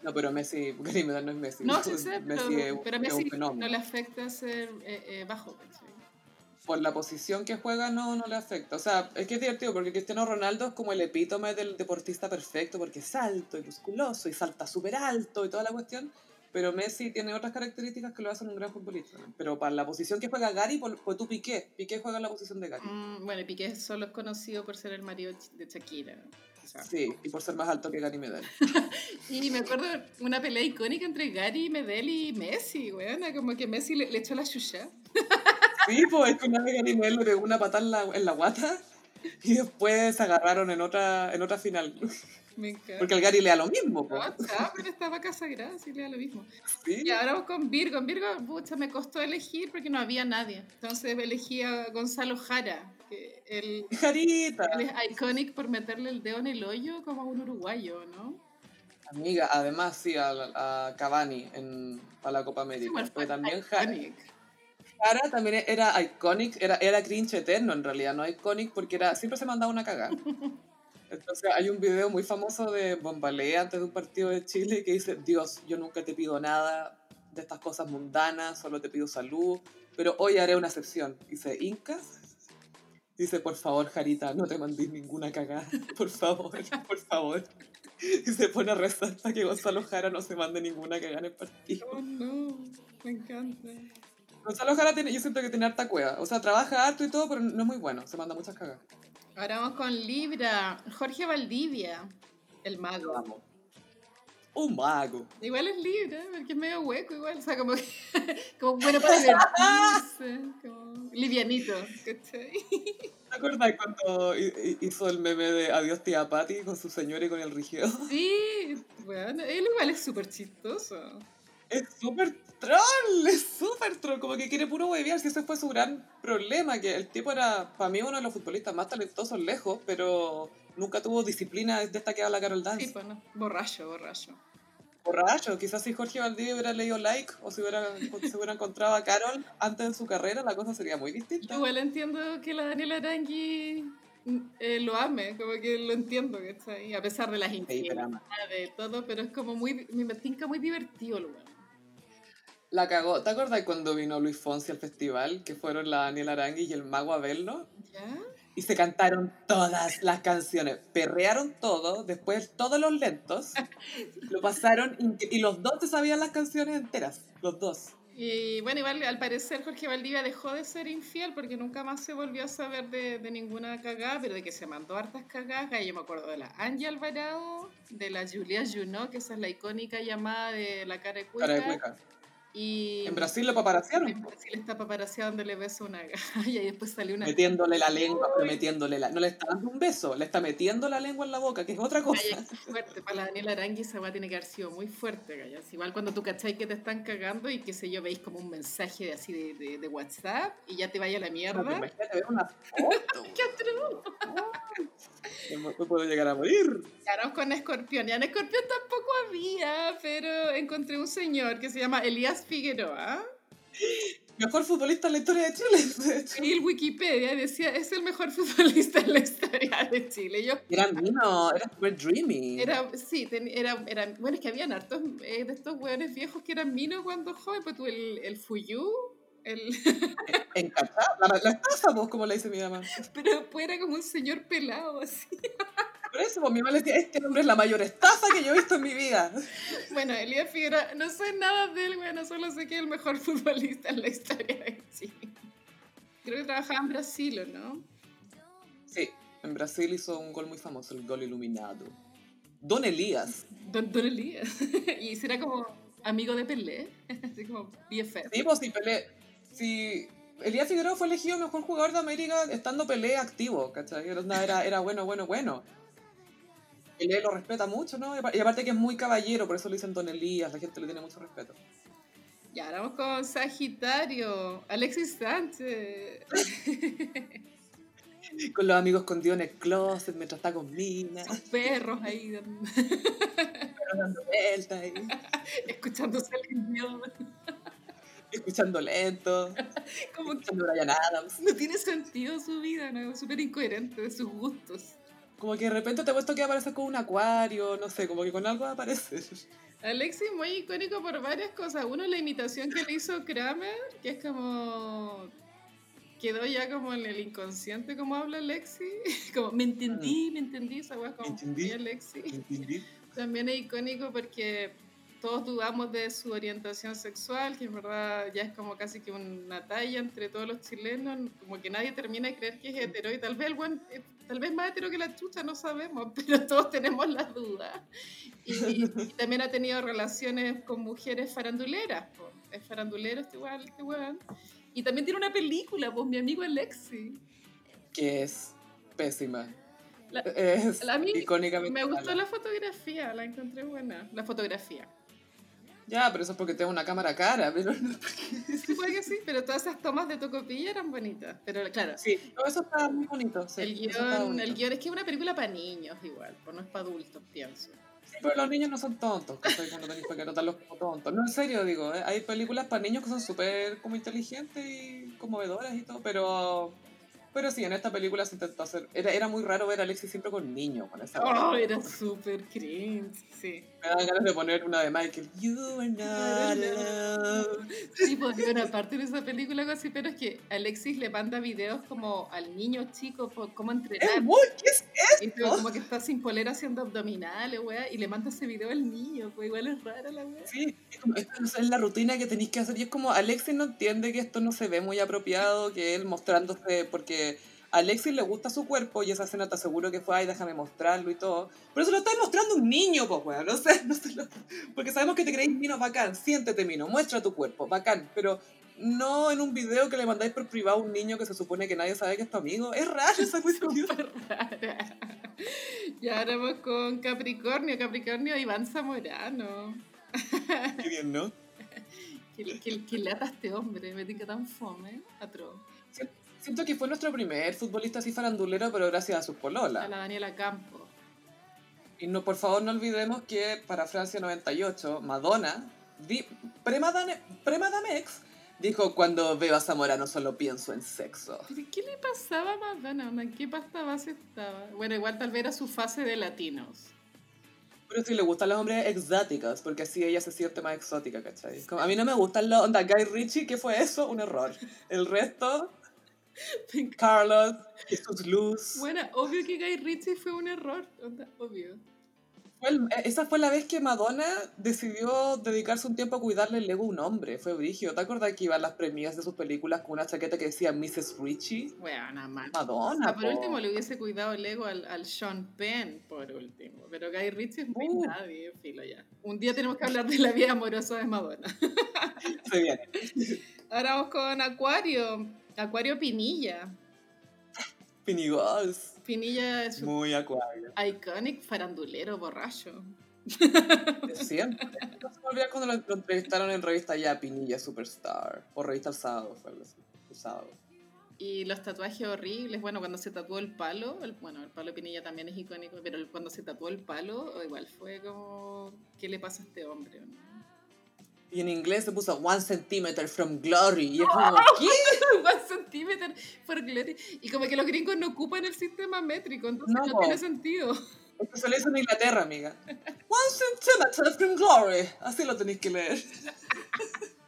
No, pero Messi, Gary Medel no es Messi. No, sí sé, Messi pero, a Messi no le afecta ser eh, eh, bajo, ¿cachai? Por la posición que juega no, no le afecta. O sea, es que es divertido porque Cristiano Ronaldo es como el epítome del deportista perfecto porque es alto y musculoso y salta súper alto y toda la cuestión. Pero Messi tiene otras características que lo hacen un gran futbolista. Pero para la posición que juega Gary, pues tú Piqué. Piqué juega en la posición de Gary. Mm, bueno, Piqué solo es conocido por ser el marido de Shakira. sí, y por ser más alto que Gary Medel. y me acuerdo una pelea icónica entre Gary Medel y Messi, weón. Como que Messi le, echó la chucha. sí, pues es que una vez Gary Medel le pegó una patada en la, en la guata y después se agarraron en otra, en otra final. Porque el Gary le da lo mismo. No, pero estaba casa grasa y le da lo mismo. Y ahora vamos con Virgo. En Virgo, pucha, me costó elegir porque no había nadie. Entonces elegí a Gonzalo Jara. Que el, Jarita. Él es iconic por meterle el dedo en el hoyo como un uruguayo, ¿no? Amiga, además sí, a, a Cavani en, a la Copa América. pero también Jara. Jara también era iconic, era, era cringe eterno en realidad, no iconic porque era, siempre se mandaba una cagada. Entonces hay un video muy famoso de Bombalé antes de un partido de Chile que dice, Dios, yo nunca te pido nada de estas cosas mundanas, solo te pido salud, pero hoy haré una excepción. Dice, Incas. Dice, por favor, Jarita, no te mandé ninguna cagada, por favor, por favor. Y se pone a rezar para que Gonzalo Jara no se mande ninguna cagada en el partido. Oh, no, me encanta. Gonzalo Jara tiene, yo siento que tiene harta cueva. O sea, trabaja harto y todo, pero no es muy bueno, se manda muchas cagadas. Ahora vamos con Libra. Jorge Valdivia, el mago. Un mago. Igual es Libra, porque es medio hueco igual. O sea, como, como bueno para divertirse. como livianito, ¿cachai? ¿Te acuerdas cuando hizo el meme de Adiós tía Patty con su señora y con el rigio? Sí, bueno, él igual es súper chistoso. Es súper troll, es súper troll, como que quiere puro huevear, si ese fue su gran problema, que el tipo era, para mí, uno de los futbolistas más talentosos lejos, pero nunca tuvo disciplina desde esta que habla Carol Dance. Sí, pues no, borracho, borracho. Borracho, quizás si Jorge Valdivia hubiera leído like o si hubiera, se hubiera encontrado a Carol antes de su carrera, la cosa sería muy distinta. Igual entiendo que la Daniela Arangui eh, lo ame, como que lo entiendo que está ahí, a pesar de las infidelidades, de todo, pero es como muy, me tinca muy divertido el lugar. La cagó. ¿Te acuerdas cuando vino Luis Fonsi al festival? Que fueron la Daniela Arangui y el mago a verlo. ¿Ya? Y se cantaron todas las canciones. Perrearon todo, después todos los lentos. lo pasaron y los dos te sabían las canciones enteras. Los dos. Y bueno, igual al parecer Jorge Valdivia dejó de ser infiel porque nunca más se volvió a saber de, de ninguna cagada, pero de que se mandó hartas cagadas. Yo me acuerdo de la Angie Alvarado, de la Julia Junot, que esa es la icónica llamada de la cara de cuica. Cara de cuica. Y en Brasil lo paparaciaron. En Brasil está paparaciado dándole beso a una galla y después salió una. Metiéndole la lengua, pero metiéndole la. No le está dando un beso, le está metiendo la lengua en la boca, que es otra cosa. Ay, es fuerte. Para la Daniela Arangui esa va tiene que haber sido muy fuerte, gallas. Igual cuando tú cachai que te están cagando y qué sé yo, veis como un mensaje de, así de, de, de, WhatsApp y ya te vaya a la mierda. No, imagínate ver una foto. ¡Qué atroz! No puedo llegar a morir. Claro, con Escorpión. Ya en Escorpión tampoco había, pero encontré un señor que se llama Elías Figueroa. Mejor futbolista en la historia de Chile. Y el Wikipedia decía, es el mejor futbolista en la historia de Chile. Yo, era mino, era super dreamy. Era, sí, era, era, bueno, es que habían hartos eh, de estos hueones viejos que eran minos cuando joven, pues tú el, el Fuyu, el... Encantado. La, la estafa, vos, como le dice mi mamá. Pero pues era como un señor pelado, así. Eso, pues mi mamá le decía, este hombre es la mayor estafa que yo he visto en mi vida. Bueno, Elías Figueroa, no sé nada de él, bueno, solo sé que es el mejor futbolista en la historia de Chile. Creo que trabajaba en Brasil, no? Sí, en Brasil hizo un gol muy famoso, el gol iluminado. Don Elías. Don, Don Elías. y será como amigo de Pelé, así como BFF. Sí, pues sí, Pelé sí, Elías Figueroa fue elegido mejor jugador de América estando pelea activo, ¿cachai? Era, era bueno, bueno, bueno. Pelé lo respeta mucho, ¿no? Y aparte que es muy caballero, por eso le dicen Don Elías, la gente le tiene mucho respeto. Ya, vamos con Sagitario, Alexis Sánchez. con los amigos escondidos en el closet mientras está con Mina. Sus perros ahí. perros dando vueltas ahí. Escuchándose el Escuchando lento. Como escuchando Brian Adams. No tiene sentido su vida, ¿no? Súper incoherente de sus gustos. Como que de repente te he puesto que aparece con un acuario, no sé, como que con algo aparece. Alexis muy icónico por varias cosas. Uno, la imitación que le hizo Kramer, que es como quedó ya como en el inconsciente como habla Lexi. Como, me entendí, me entendí, esa weá como ¿Entendí? Lexi. También es icónico porque todos dudamos de su orientación sexual, que en verdad ya es como casi que una talla entre todos los chilenos, como que nadie termina de creer que es hetero y tal vez el buen, tal vez más hetero que la chucha, no sabemos, pero todos tenemos las dudas. Y, también ha tenido relaciones con mujeres faranduleras, es farandulero este igual, este weón. Y también tiene una película, pues mi amigo Alexi. Que es pésima. es a mí Me gustó la fotografía, la encontré buena. La fotografía. Ya, pero eso es porque tengo una cámara cara, pero no Sí, puede que sí, pero todas esas tomas de Tocopilla eran bonitas. Pero claro. Sí, todo eso está muy bonito. el, guion, el guion es que es una película para niños igual, pues no es para adultos, pienso. Pero los niños no son tontos, que no tenéis que notarlos como tontos. No, en serio, digo, ¿eh? hay películas para niños que son súper como inteligentes y conmovedoras y todo, pero pero sí, en esta película se intentó hacer. Era, era muy raro ver a Alexis siempre con niños. Con esa oh, era súper cringe, sí. Me dan ganas de poner una de Michael. You are not alone. Sí, pues una parte de esa película así, pero es que Alexis le manda videos como al niño chico, por cómo entrenar. ¿Qué es esto? como que está sin polera haciendo abdominales, wea, y le manda ese video al niño, pues igual es rara la wea. Sí, es como, esta es la rutina que tenéis que hacer. Y es como, Alexis no entiende que esto no se ve muy apropiado, que él mostrándose, porque a Alexis le gusta su cuerpo y esa escena te aseguro que fue, ay, déjame mostrarlo y todo. Pero eso lo está mostrando un niño, pues, weón. No sé, no sé. Porque sabemos que te creéis Mino bacán. Siéntete, Mino. Muestra tu cuerpo, bacán. Pero no en un video que le mandáis por privado a un niño que se supone que nadie sabe que es tu amigo. Es raro esa cuestión. rara. Y ahora vamos con Capricornio. Capricornio, Iván Zamorano. Qué bien, ¿no? que, lata este hombre, me que tan fome, atroz. Siento que fue nuestro primer futbolista así farandulero, pero gracias a sus pololas. A la Daniela Campo. Y no, por favor no olvidemos que para Francia 98, Madonna, pre-Madamex, dijo, cuando veo a Zamorano solo pienso en sexo. qué le pasaba a Madonna? ¿En qué pasta base estaba? Bueno, igual tal vez era su fase de latinos. Pero sí le gustan los hombres exóticos, porque así ella se siente más exótica, ¿cachai? a mí no me gustan los... Onda, Guy Ritchie, ¿qué fue eso? Un error. El resto Carlos, Jesús Luz. Bueno, obvio que Guy Ritchie fue un error, obvio. esa fue la vez que Madonna decidió dedicarse un tiempo a cuidarle el ego a un hombre. Fue brigio. ¿Te acuerdas que iban las premias de sus películas con una chaqueta que decía Mrs. Richie? Bueno, nada más. Madonna. Ah, por último le hubiese cuidado el ego al, al, Sean Penn, por último. Pero Guy Ritchie es muy uh. nadie, filo ya. Un día tenemos que hablar de la vida amorosa de Madonna. Se bien. Ahora vamos con Acuario. Acuario Pinilla. Pinigols. Pinilla es muy acuario. Iconic farandulero borracho. Siempre. No se me olvida cuando lo, entrevistaron en revista ya Pinilla Superstar. O revista El Sábado, fue algo así. El sábado. Y los tatuajes horribles, bueno, cuando se tatuó el palo, bueno, el palo Pinilla también es icónico, pero cuando se tatuó el palo, igual fue como, ¿qué le pasa a este hombre? Y en inglés se puso one centimeter from glory. Y es como, ¿qué? one centimeter from glory. Y como que los gringos no ocupan el sistema métrico, entonces no, tiene sentido. Esto se lo hizo en Inglaterra, amiga. One centimeter from glory. Así lo tenéis que leer.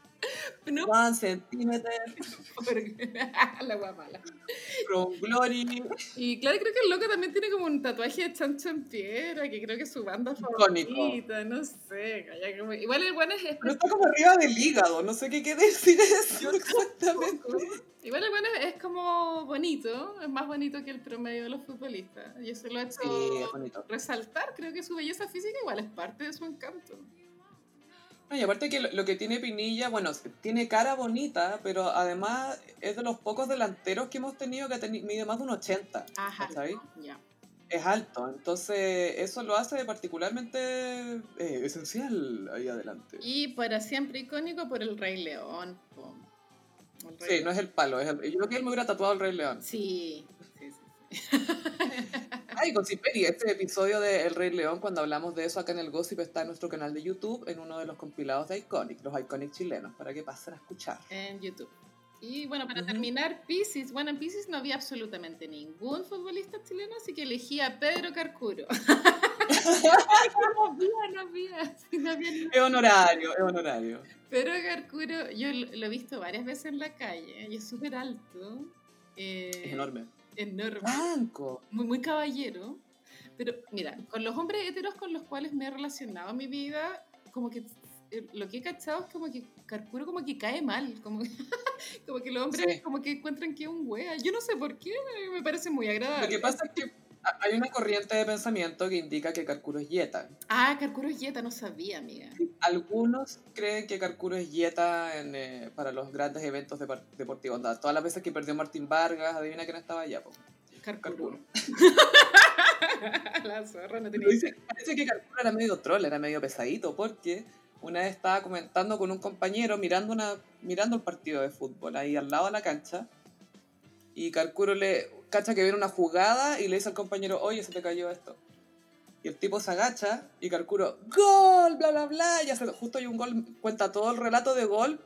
No. One centimeter. la guapala. From Glory. Y claro, creo que el loco también tiene como un tatuaje de chancho en piedra, que creo que es su banda favorita, no sé. Igual el bueno es... Pero está como arriba del hígado, no sé qué quiere decir eso exactamente. Igual el bueno es, como bonito, es más bonito que el promedio de los futbolistas. Y eso lo ha hecho sí, resaltar, creo que su belleza física igual es parte de su encanto. Y aparte que lo, que tiene Pinilla, bueno, tiene cara bonita, pero además es de los pocos delanteros que hemos tenido que mide más de un 80. Ajá. ¿sabes? Ya. Es alto, entonces eso lo hace particularmente eh, esencial ahí adelante. Y para siempre icónico por el Rey León. Sí, no es el palo, es el, yo creo que él me hubiera tatuado el Rey León. Sí, sí, sí. Ay, Gossiperi, este episodio de El Rey León, cuando hablamos de eso acá en el Gossip, está en nuestro canal de YouTube, en uno de los compilados de Iconic, los Iconic chilenos, para que pasen a escuchar. En YouTube. Y bueno, para terminar, Pisces. Bueno, en Pisces no había absolutamente ningún futbolista chileno, así que elegí a Pedro Carcuro. no había, no había. No había es honorario, es honorario. Pedro Carcuro, yo lo he visto varias veces en la calle y es súper alto. Eh, es enorme. Enorme. Blanco. Muy, muy caballero. Pero mira, con los hombres heteros con los cuales me he relacionado en mi vida, como que eh, lo que he cachado es como que Carcuro como que cae mal, como, como que los hombres como que encuentran que es un wea. Yo no sé por qué, me parece muy agradable. Lo que pasa es que hay una corriente de pensamiento que indica que Carcuro es yeta. Ah, Carcuro es yeta, no sabía, amiga. Algunos creen que Carcuro es yeta eh, para los grandes eventos deportivos. Todas las veces que perdió Martín Vargas, adivina quién estaba allá. Carcuro. La zorra no tenía Parece que Carcuro era medio troll, era medio pesadito, porque una vez estaba comentando con un compañero mirando, una, mirando el partido de fútbol ahí al lado de la cancha. Y Carcuro le cacha que viene una jugada y le dice al compañero, oye, se te cayó esto. Y el tipo se agacha y Carcuro, ¡Gol! Bla, bla, bla. Y hace, justo hay un gol, cuenta todo el relato de gol.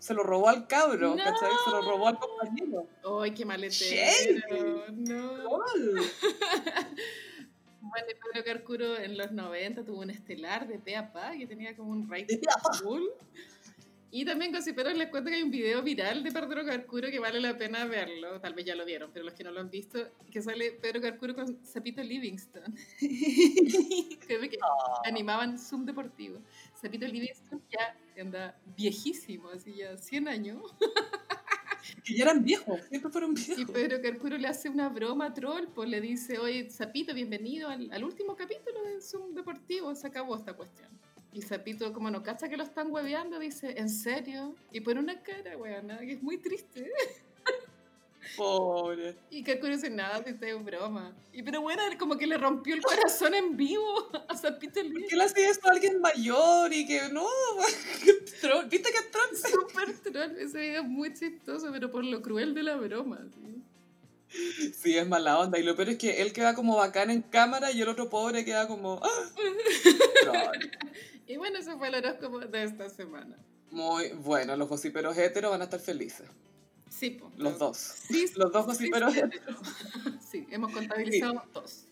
Se lo robó al cabro, no. ¿cachai? Se lo robó al compañero. ¡Ay, qué maletero! ¡No! ¡Gol! Bueno, Pedro Carcuro en los 90 tuvo un estelar de Peapa que tenía como un rating full. Y también pero les cuento que hay un video viral de Pedro Carcuro que vale la pena verlo. Tal vez ya lo vieron, pero los que no lo han visto, que sale Pedro Carcuro con Zapito Livingston. que oh. animaban Zoom Deportivo. Zapito Livingston ya anda viejísimo, así ya 100 años. que ya eran viejos, siempre fueron viejos. Y Pedro Carcuro le hace una broma a Troll, pues le dice, oye, Zapito, bienvenido al, al último capítulo de Zoom Deportivo, se acabó esta cuestión. Y Zapito, como no cacha que lo están hueveando, dice, ¿en serio? Y pone una cara, weona, que es muy triste. Pobre. Y Carcuro dice, nada, si es broma. Y pero bueno, como que le rompió el corazón en vivo a Zapito ¿Por qué le hacía esto a alguien mayor y que no? ¿Viste que troll? Súper troll. Ese video es muy chistoso, pero por lo cruel de la broma. ¿sí? Sí, es mala onda. Y lo peor es que él queda como bacán en cámara y el otro pobre queda como. ¡Ah! Y bueno, eso fue el horóscopo de esta semana. Muy bueno, los gossiperos heteros van a estar felices. Sí, los dos. Sí, los dos gossiperos heteros. Sí, hemos contabilizado dos.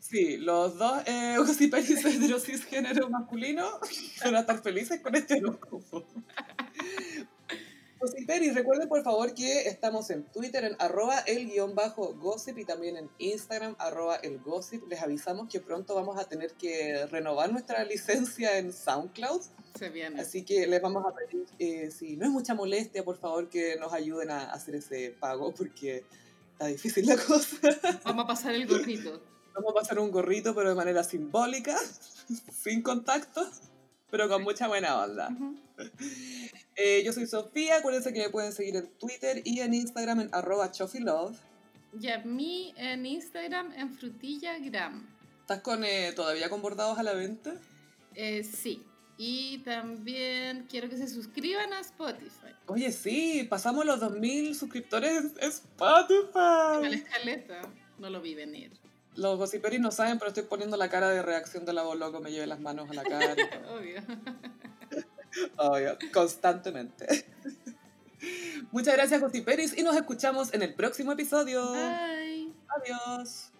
Sí, los dos eh, gossiperos heteros cisgénero masculino van a estar felices con este horóscopo. Gossiperi, recuerden por favor que estamos en Twitter en arroba el guion bajo gossip y también en Instagram arroba el gossip. Les avisamos que pronto vamos a tener que renovar nuestra licencia en SoundCloud. Se viene. Así que les vamos a pedir, eh, si no es mucha molestia, por favor que nos ayuden a hacer ese pago porque está difícil la cosa. Vamos a pasar el gorrito. Vamos a pasar un gorrito, pero de manera simbólica, sin contacto, pero con mucha buena onda. Eh, yo soy Sofía, acuérdense que me pueden seguir en Twitter y en Instagram en arroba chofilove. Y a mí en Instagram en frutillagram. ¿Estás con, eh, todavía con bordados a la venta? Eh, sí. Y también quiero que se suscriban a Spotify. Oye, sí, pasamos los 2.000 suscriptores en Spotify. la escaleta, no lo vi venir. Los gossiperis no saben, pero estoy poniendo la cara de reacción de la loco, me lleve las manos a la cara. Obvio. Obvio, constantemente. Muchas gracias, Gossiperis, y nos escuchamos en el próximo episodio. Bye. Adiós.